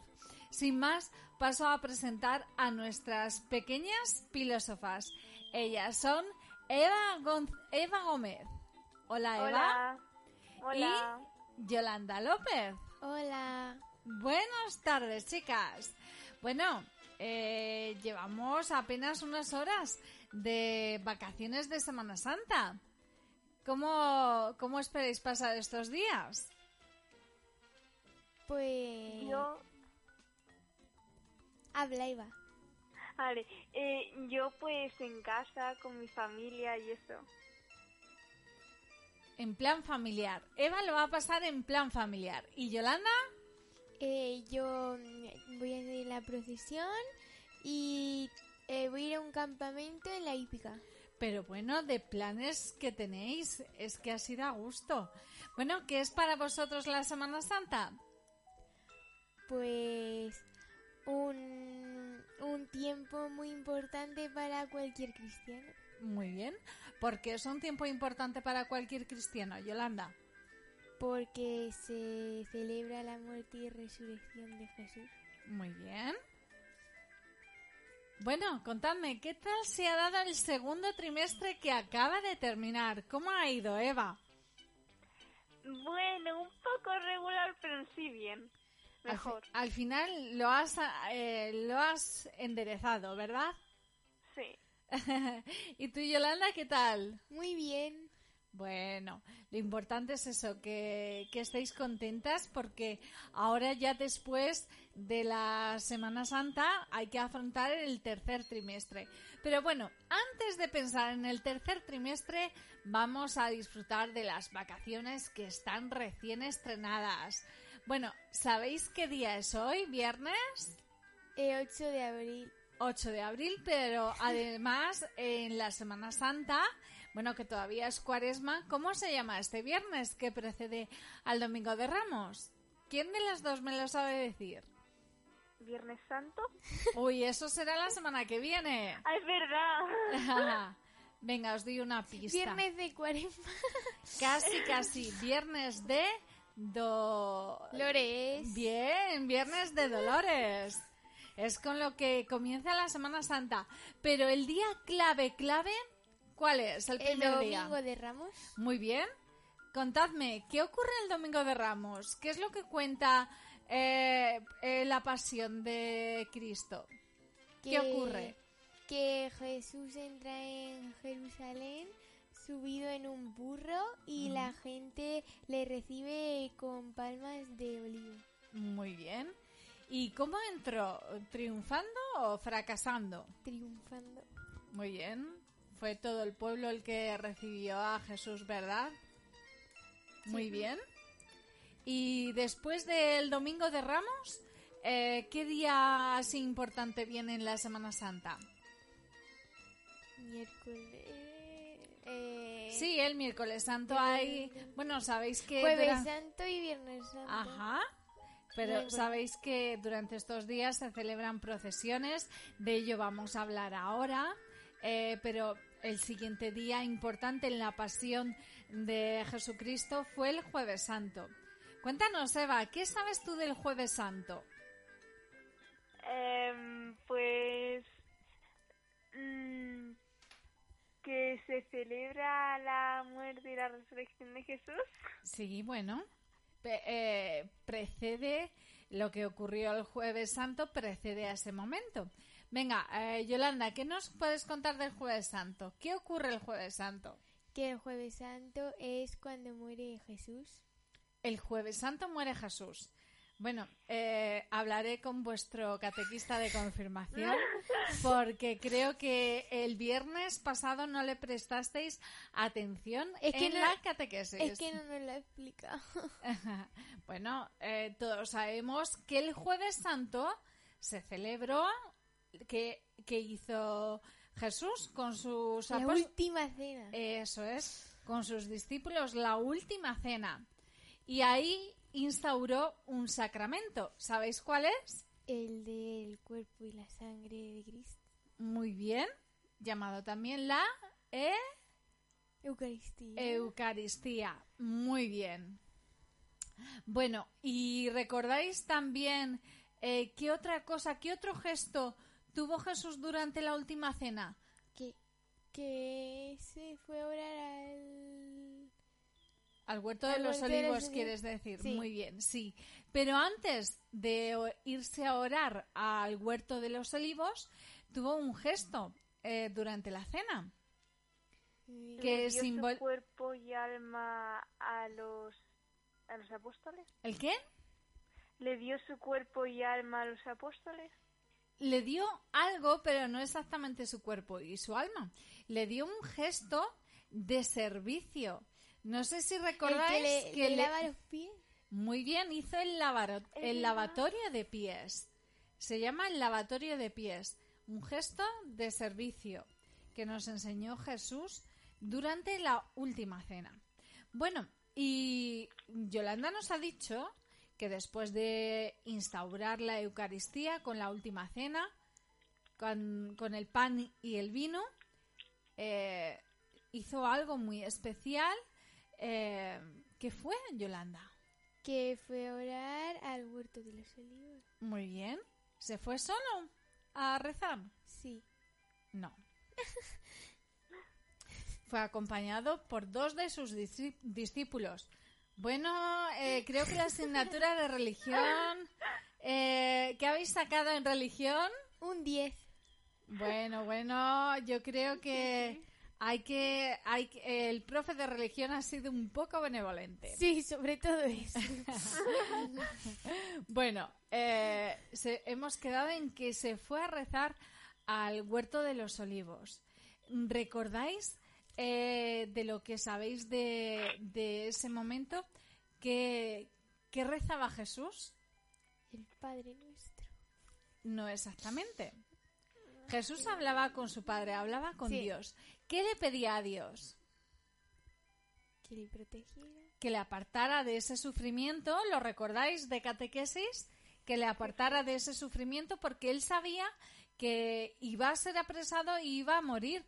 Sin más, paso a presentar a nuestras pequeñas filósofas. Ellas son Eva, Eva Gómez. Hola, Eva. Hola. Y Yolanda López. Hola. Buenas tardes, chicas. Bueno, eh, llevamos apenas unas horas de vacaciones de Semana Santa. ¿Cómo, cómo esperáis pasar estos días? Pues. Yo, Habla, Eva. vale, eh, yo pues en casa con mi familia y eso. En plan familiar. Eva lo va a pasar en plan familiar. ¿Y Yolanda? Eh, yo mm, voy a hacer la procesión y eh, voy a ir a un campamento en la hípica. Pero bueno, de planes que tenéis, es que así da gusto. Bueno, ¿qué es para vosotros la Semana Santa? Pues un, un tiempo muy importante para cualquier cristiano. Muy bien, porque es un tiempo importante para cualquier cristiano, Yolanda. Porque se celebra la muerte y resurrección de Jesús. Muy bien. Bueno, contadme, ¿qué tal se ha dado el segundo trimestre que acaba de terminar? ¿Cómo ha ido, Eva? Bueno, un poco regular, pero sí bien. Mejor. al final lo has, eh, lo has enderezado, ¿verdad? Sí. ¿Y tú, Yolanda, qué tal? Muy bien. Bueno, lo importante es eso, que, que estéis contentas porque ahora ya después de la Semana Santa hay que afrontar el tercer trimestre. Pero bueno, antes de pensar en el tercer trimestre, vamos a disfrutar de las vacaciones que están recién estrenadas. Bueno, ¿sabéis qué día es hoy? ¿Viernes? El 8 de abril. 8 de abril, pero además en la Semana Santa, bueno, que todavía es cuaresma, ¿cómo se llama este viernes que precede al Domingo de Ramos? ¿Quién de las dos me lo sabe decir? ¿Viernes Santo? Uy, eso será la semana que viene. Ah, es verdad. Venga, os doy una pista. Viernes de cuaresma. Casi, casi. Viernes de Dolores. Bien, Viernes de Dolores. Es con lo que comienza la Semana Santa. Pero el día clave, clave, ¿cuál es? El El primer día. domingo de Ramos. Muy bien. Contadme, ¿qué ocurre el Domingo de Ramos? ¿Qué es lo que cuenta eh, eh, la pasión de Cristo? ¿Qué que- ocurre? Que Jesús entra en Jerusalén subido en un burro y la gente le recibe con palmas de olivo. Muy bien. ¿Y cómo entró? ¿Triunfando o fracasando? Triunfando. Muy bien. Fue todo el pueblo el que recibió a Jesús, ¿verdad? Muy bien. Y después del Domingo de Ramos, eh, ¿qué día así importante viene en la Semana Santa? Miércoles. eh, Sí, el miércoles santo hay... Bueno, sabéis que... Jueves dura- Santo y Viernes Santo. Ajá. Pero sabéis que durante estos días se celebran procesiones, de ello vamos a hablar ahora, eh, pero el siguiente día importante en la pasión de Jesucristo fue el jueves santo. Cuéntanos, Eva, ¿qué sabes tú del jueves santo? Em, pues mm, que se celebra la muerte y la resurrección de Jesús. Sí, bueno, eh, precede lo que ocurrió el jueves santo, precede a ese momento. Venga, eh, Yolanda, ¿qué nos puedes contar del jueves santo? ¿Qué ocurre el jueves santo? Que el Jueves Santo es cuando muere Jesús. El jueves santo muere Jesús. Bueno, eh, hablaré con vuestro catequista de confirmación porque creo que el viernes pasado no le prestasteis atención Es que en no- la catequesis. Es que no nos lo ha explicado. bueno, eh, todos sabemos que el jueves santo se celebró que, que hizo Jesús con sus La última cena. Eso es, con sus discípulos, la última cena. Y ahí instauró un sacramento. ¿Sabéis cuál es? El del cuerpo y la sangre de Cristo. Muy bien, llamado también la e- Eucaristía. Eucaristía. Muy bien. Bueno, y recordáis también eh, qué otra cosa, qué otro gesto tuvo Jesús durante la última cena. que, que se fue a orar al... Al huerto Al de los huerto de los olivos, quieres decir. Sí. Muy bien, sí. Pero antes de irse a orar al huerto de los olivos, tuvo un gesto eh, durante la cena. Le Que dio simbol- su cuerpo y alma a los a los apóstoles. ¿El qué? Le dio su cuerpo y alma a los apóstoles. Le dio algo, pero no exactamente su cuerpo y su alma. Le dio un gesto de servicio. No sé si recordáis el que le, que le le- lava los pies. Muy bien, hizo el, lavaro- el lavatorio de pies. Se llama el lavatorio de pies. Un gesto de servicio que nos enseñó Jesús durante la última cena. Bueno, y Yolanda nos ha dicho que después de instaurar la Eucaristía con la última cena, con, con el pan y el vino, eh, hizo algo muy especial. Eh, ¿Qué fue, Yolanda? Que fue a orar al huerto de los olivos. Muy bien. ¿Se fue solo a rezar? Sí. No. Fue acompañado por dos de sus discípulos. Bueno, eh, creo que la asignatura de religión... Eh, ¿Qué habéis sacado en religión? Un 10. Bueno, bueno, yo creo que hay que, hay que- el profe de religión ha sido un poco benevolente. Sí, sobre todo eso. Bueno, eh, se- hemos quedado en que se fue a rezar al huerto de los olivos. ¿Recordáis eh, de lo que sabéis de, de ese momento? ¿Qué, qué rezaba Jesús? El Padre Nuestro. No exactamente. Jesús hablaba con su padre, hablaba con Sí. Dios. ¿Qué le pedía a Dios? Que le protegiera. que le apartara de ese sufrimiento, ¿lo recordáis de catequesis? Que le apartara de ese sufrimiento porque él sabía que iba a ser apresado y iba a morir.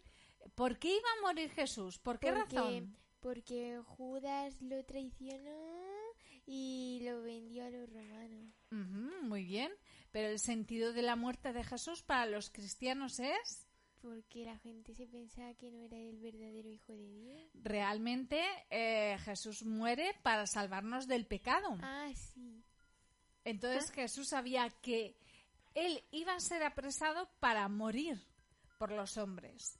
¿Por qué iba a morir Jesús? ¿Por qué porque, razón? Porque Judas lo traicionó y lo vendió a los romanos. Ujú, muy bien. Pero el sentido de la muerte de Jesús para los cristianos es Porque la gente se pensaba que no era el verdadero hijo de Dios. realmente eh, Jesús muere para salvarnos del pecado. Ah, sí. Entonces Jesús sabía que él iba a ser apresado para morir por los hombres.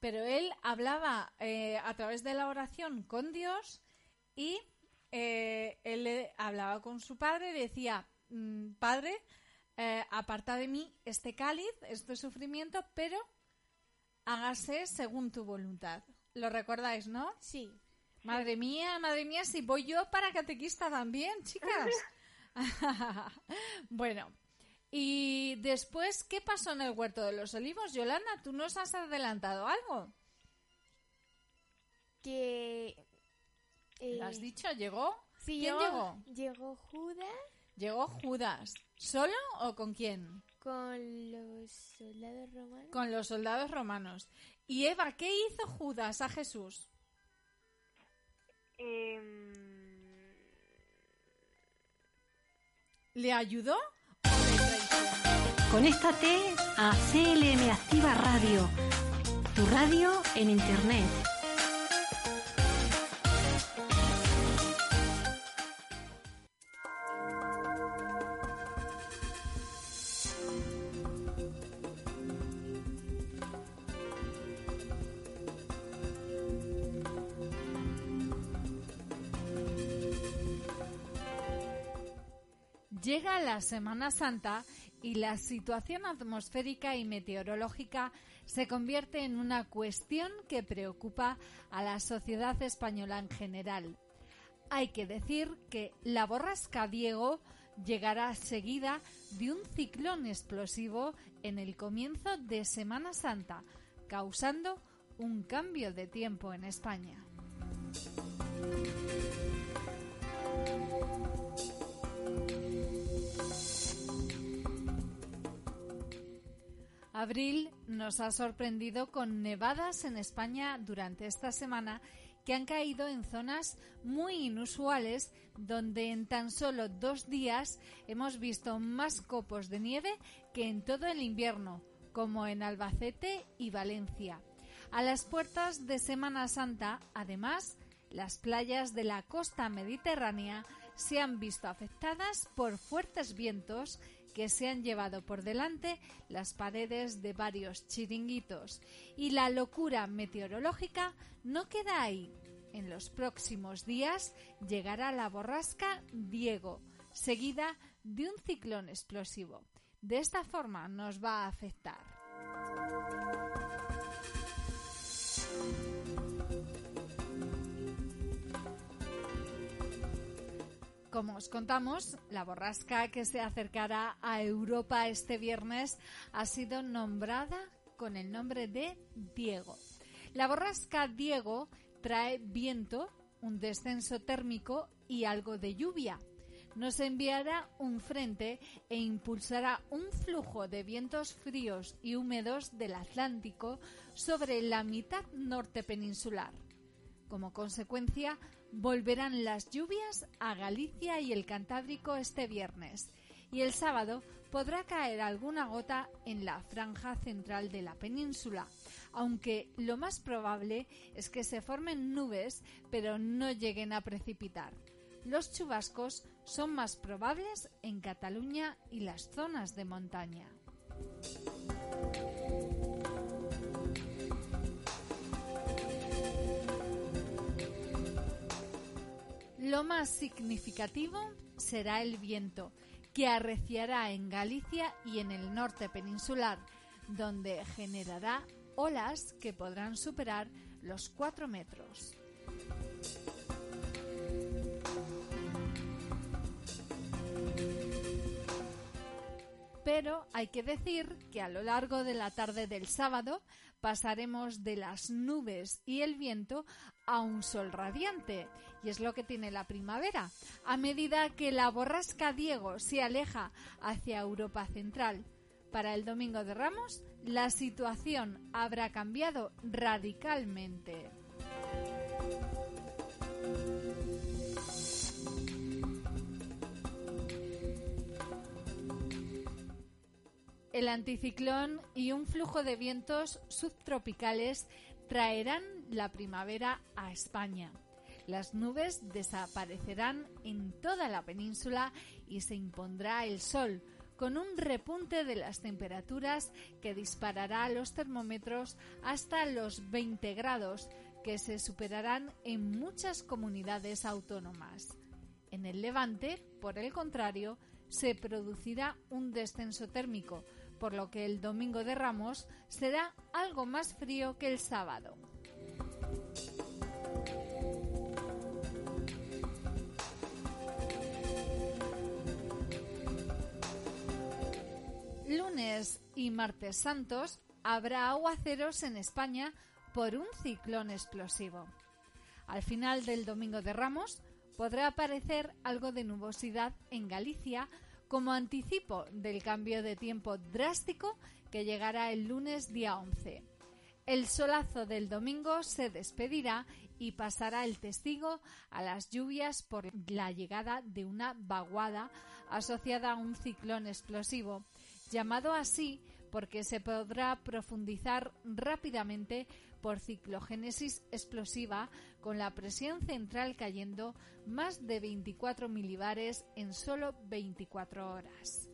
Pero él hablaba eh, a través de la oración con Dios y eh, él le hablaba con su padre y decía, "Mm, Padre, eh, aparta de mí este cáliz, este sufrimiento, pero hágase según tu voluntad. ¿Lo recordáis, no? Sí. Madre mía, madre mía, si voy yo para catequista también, chicas. bueno, y después, ¿qué pasó en el huerto de los olivos? Yolanda, ¿tú nos has adelantado algo? Que... eh, ¿Lo has dicho? ¿Llegó? sí, ¿Quién llegó, llegó? Judas Llegó Judas. ¿Solo o con quién? con los soldados romanos. Con los soldados romanos. Y Eva, ¿qué hizo Judas a Jesús? Em, ¿Le ayudó? Conéctate a CLM Activa Radio, tu radio en Internet. Llega la Semana Santa y la situación atmosférica y meteorológica se convierte en una cuestión que preocupa a la sociedad española en general. Hay que decir que la borrasca Diego llegará seguida de un ciclón explosivo en el comienzo de Semana Santa, causando un cambio de tiempo en España. Abril nos ha sorprendido con nevadas en España durante esta semana que han caído en zonas muy inusuales donde en tan solo dos días hemos visto más copos de nieve que en todo el invierno, como en Albacete y Valencia. A las puertas de Semana Santa, además, las playas de la costa mediterránea se han visto afectadas por fuertes vientos que se han llevado por delante las paredes de varios chiringuitos. Y la locura meteorológica no queda ahí. En los próximos días llegará la borrasca Diego, seguida de un ciclón explosivo. De esta forma nos va a afectar. Como os contamos, la borrasca que se acercará a Europa este viernes ha sido nombrada con el nombre de Diego. La borrasca Diego trae viento, un descenso térmico y algo de lluvia. Nos enviará un frente e impulsará un flujo de vientos fríos y húmedos del Atlántico sobre la mitad norte peninsular. Como consecuencia, volverán las lluvias a Galicia y el Cantábrico este viernes y el sábado podrá caer alguna gota en la franja central de la península, aunque lo más probable es que se formen nubes pero no lleguen a precipitar. Los chubascos son más probables en Cataluña y las zonas de montaña. Lo más significativo será el viento, que arreciará en Galicia y en el norte peninsular, donde generará olas que podrán superar los 4 metros. Pero hay que decir que a lo largo de la tarde del sábado pasaremos de las nubes y el viento a un sol radiante y es lo que tiene la primavera, a medida que la borrasca Diego se aleja hacia Europa Central. Para el Domingo de Ramos, la situación habrá cambiado radicalmente. El anticiclón y un flujo de vientos subtropicales traerán la primavera a España. Las nubes desaparecerán en toda la península y se impondrá el sol, con un repunte de las temperaturas que disparará los termómetros hasta los 20 grados, que se superarán en muchas comunidades autónomas. En el levante, por el contrario, se producirá un descenso térmico, por lo que el domingo de Ramos será algo más frío que el sábado. Lunes y martes santos habrá aguaceros en España por un ciclón explosivo. Al final del domingo de Ramos podrá aparecer algo de nubosidad en Galicia como anticipo del cambio de tiempo drástico que llegará el lunes día 11. El solazo del domingo se despedirá y pasará el testigo a las lluvias por la llegada de una vaguada asociada a un ciclón explosivo, llamado así porque se podrá profundizar rápidamente por ciclogénesis explosiva con la presión central cayendo más de 24 milibares en solo 24 horas.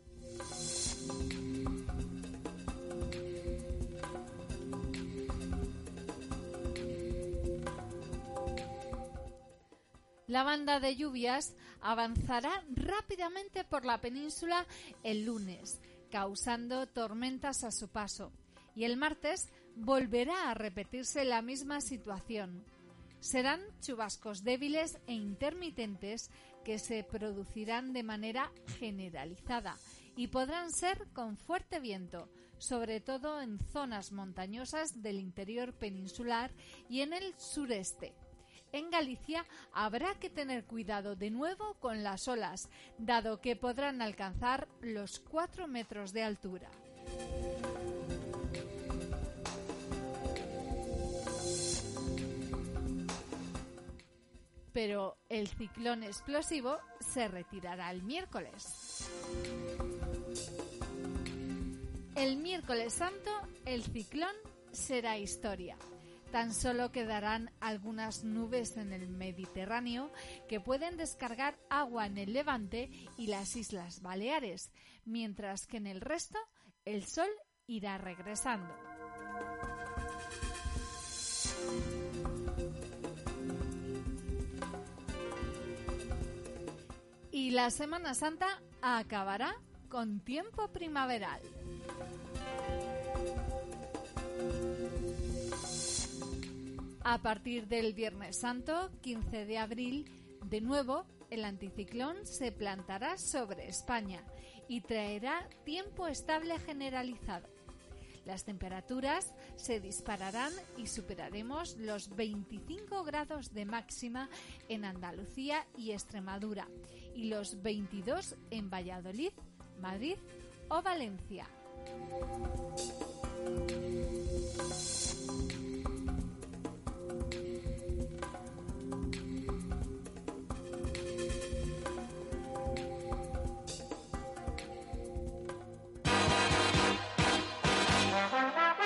La banda de lluvias avanzará rápidamente por la península el lunes, causando tormentas a su paso, y el martes volverá a repetirse la misma situación. Serán chubascos débiles e intermitentes que se producirán de manera generalizada y podrán ser con fuerte viento, sobre todo en zonas montañosas del interior peninsular y en el sureste. En Galicia habrá que tener cuidado de nuevo con las olas, dado que podrán alcanzar los 4 metros de altura. Pero el ciclón explosivo se retirará el miércoles. El miércoles santo el ciclón será historia. Tan solo quedarán algunas nubes en el Mediterráneo que pueden descargar agua en el Levante y las Islas Baleares, mientras que en el resto el sol irá regresando. Y la Semana Santa acabará con tiempo primaveral. A partir del Viernes Santo, 15 de abril, de nuevo, el anticiclón se plantará sobre España y traerá tiempo estable generalizado. Las temperaturas se dispararán y superaremos los 25 grados de máxima en Andalucía y Extremadura y los 22 en Valladolid, Madrid o Valencia.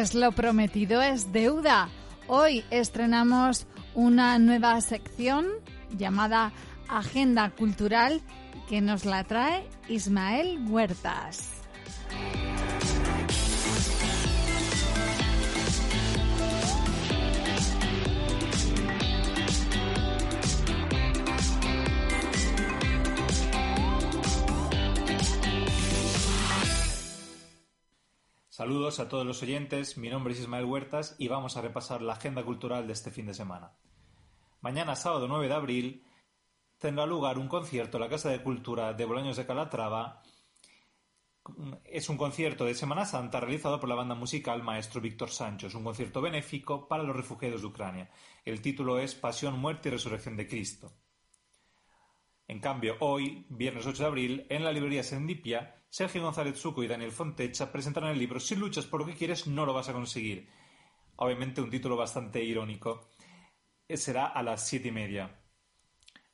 Pues lo prometido es deuda. Hoy estrenamos una nueva sección llamada Agenda Cultural que nos la trae Ismael Huertas. Saludos a todos los oyentes, mi nombre es Ismael Huertas y vamos a repasar la agenda cultural de este fin de semana. Mañana, sábado 9 de abril, tendrá lugar un concierto en la Casa de Cultura de Bolaños de Calatrava Es un concierto de Semana Santa realizado por la banda musical Maestro Víctor Sancho. Es un concierto benéfico para los refugiados de Ucrania. El título es Pasión, Muerte y Resurrección de Cristo. En cambio, hoy, viernes 8 de abril, en la librería Serendipia, Sergio González Zuco y Daniel Fontecha presentarán el libro Si luchas por lo que quieres, no lo vas a conseguir. Obviamente un título bastante irónico. Eh, Será a las siete y media.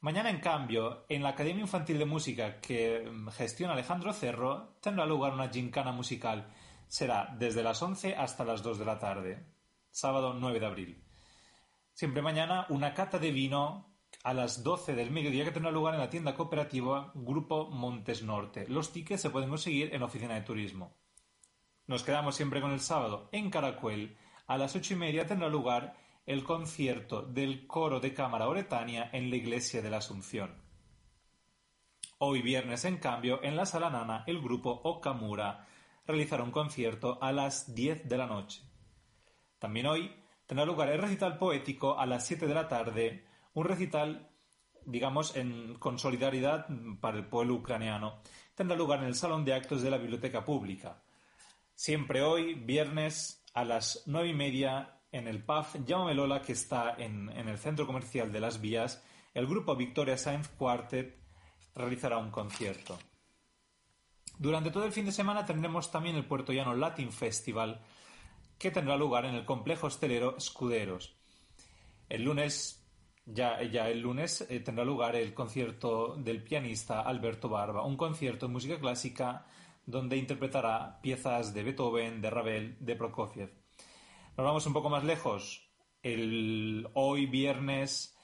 Mañana, en cambio, en la Academia Infantil de Música que mm, gestiona Alejandro Cerro, tendrá lugar una gincana musical. Será desde las 11 hasta las 2 de la tarde, sábado 9 de abril. Siempre mañana una cata de vino a las 12 del mediodía que tendrá lugar en la tienda cooperativa Grupo Montes Norte. Los tickets se pueden conseguir en oficina de turismo. Nos quedamos siempre con el sábado. En Caracuel, a las ocho y media tendrá lugar el concierto del coro de cámara oretania en la iglesia de la Asunción. Hoy viernes, en cambio, en la sala nana, el grupo Okamura realizará un concierto a las 10 de la noche. También hoy tendrá lugar el recital poético a las 7 de la tarde, un recital, digamos, en, con solidaridad para el pueblo ucraniano. Tendrá lugar en el Salón de Actos de la Biblioteca Pública. Siempre hoy, viernes, a las nueve y media, en el pub Llámame Lola, que está en, el centro comercial de Las Vías, el grupo Victoria Science Quartet realizará un concierto. Durante todo el fin de semana tendremos también el Puerto Llano Latin Festival, que tendrá lugar en el complejo hostelero Escuderos. El lunes, ya, el lunes, eh, tendrá lugar el concierto del pianista Alberto Barba, un concierto de música clásica donde interpretará piezas de Beethoven, de Ravel, de Prokofiev. Nos vamos un poco más lejos. El hoy viernes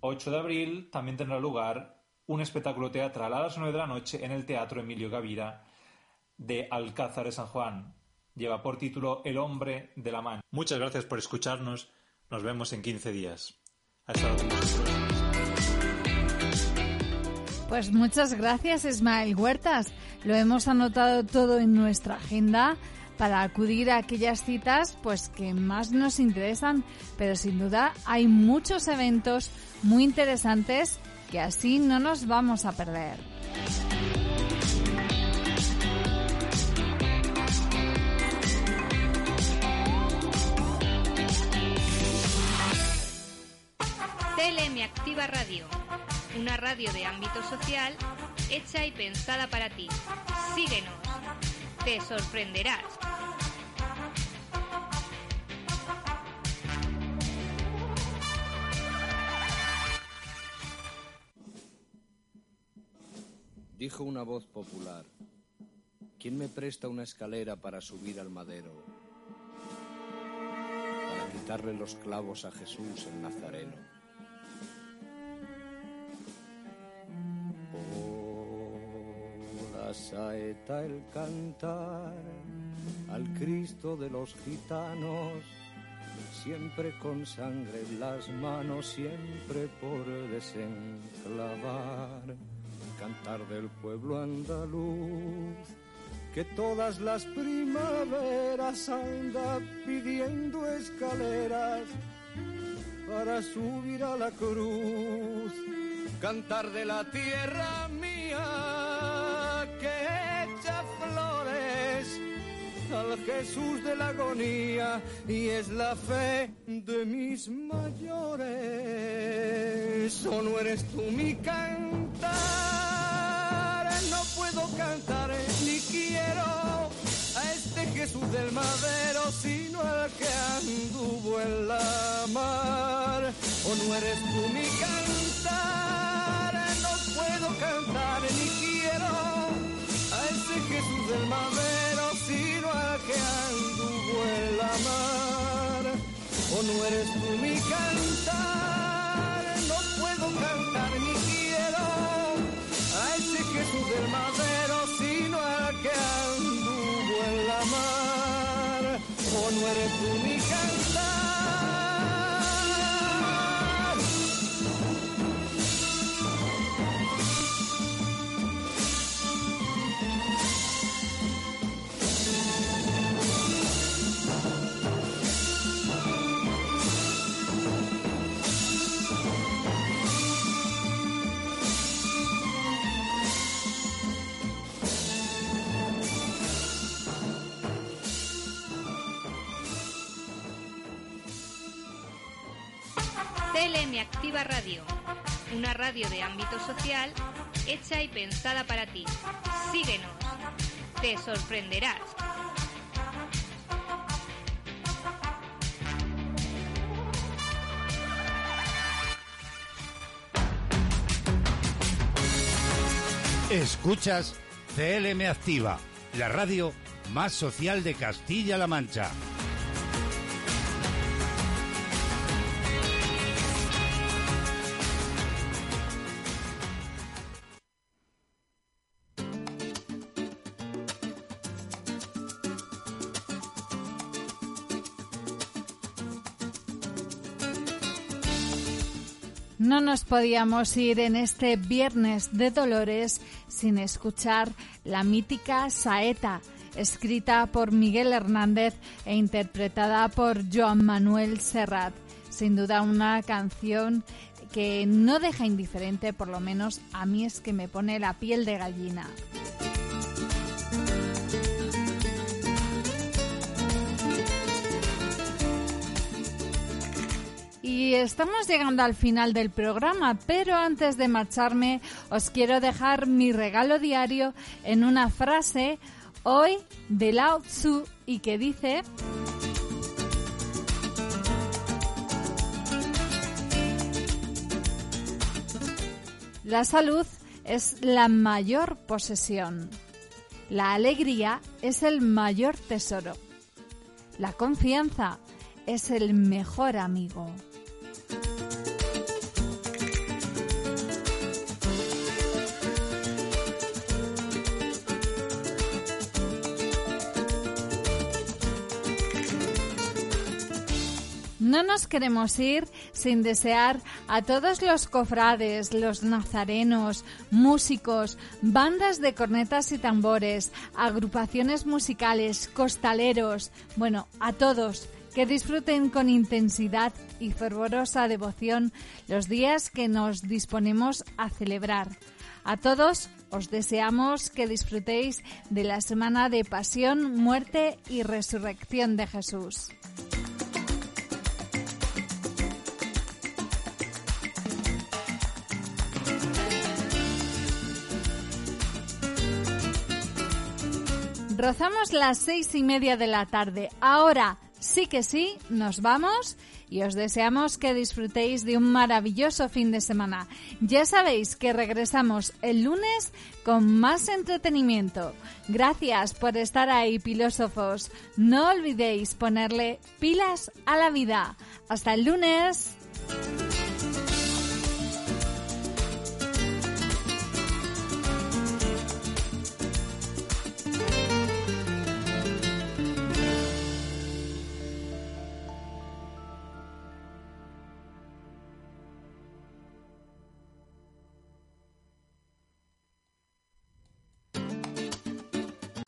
8 de abril también tendrá lugar un espectáculo teatral a las 9 de la noche en el Teatro Emilio Gavira de Alcázar de San Juan. Lleva por título El hombre de la mano. Muchas gracias por escucharnos. Nos vemos en 15 días. Pues muchas gracias, Ismael Huertas. Lo hemos anotado todo en nuestra agenda para acudir a aquellas citas pues que más nos interesan, pero sin duda hay muchos eventos muy interesantes que así no nos vamos a perder. CLM Activa Radio, una radio de ámbito social hecha y pensada para ti. Síguenos, te sorprenderás. Dijo una voz popular, ¿quién me presta una escalera para subir al madero? Para quitarle los clavos a Jesús el Nazareno. La saeta, el cantar al Cristo de los gitanos, siempre con sangre en las manos, siempre por desenclavar. Cantar del pueblo andaluz, que todas las primaveras anda pidiendo escaleras para subir a la cruz, cantar de la tierra mía que echa flores al Jesús de la agonía y es la fe de mis mayores. ¿O no eres tú mi cantar? No puedo cantar ni quiero a este Jesús del madero, sino al que anduvo en la mar. ¿O no eres tú mi cantar? ¿O no eres tú mi cantar? No puedo cantar ni quiero a ese Jesús del madero, sino al que anduvo en la mar. ¿O no eres Activa Radio, una radio de ámbito social hecha y pensada para ti. Síguenos, te sorprenderás. Escuchas CLM Activa, la radio más social de Castilla-La Mancha. No nos podíamos ir en este viernes de Dolores sin escuchar la mítica Saeta, escrita por Miguel Hernández e interpretada por Joan Manuel Serrat. Sin duda una canción que no deja indiferente, por lo menos a mí es que me pone la piel de gallina. Y estamos llegando al final del programa, pero antes de marcharme os quiero dejar mi regalo diario en una frase hoy de Lao Tzu y que dice... La salud es la mayor posesión. La alegría es el mayor tesoro. La confianza es el mejor amigo. No nos queremos ir sin desear a todos los cofrades, los nazarenos, músicos, bandas de cornetas y tambores, agrupaciones musicales, costaleros, bueno, a todos que disfruten con intensidad y fervorosa devoción los días que nos disponemos a celebrar. A todos os deseamos que disfrutéis de la semana de pasión, muerte y resurrección de Jesús. Rozamos las seis y media de la tarde. Ahora sí que sí, nos vamos y os deseamos que disfrutéis de un maravilloso fin de semana. Ya sabéis que regresamos el lunes con más entretenimiento. Gracias por estar ahí, filósofos. No olvidéis ponerle pilas a la vida. Hasta el lunes.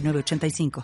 906985.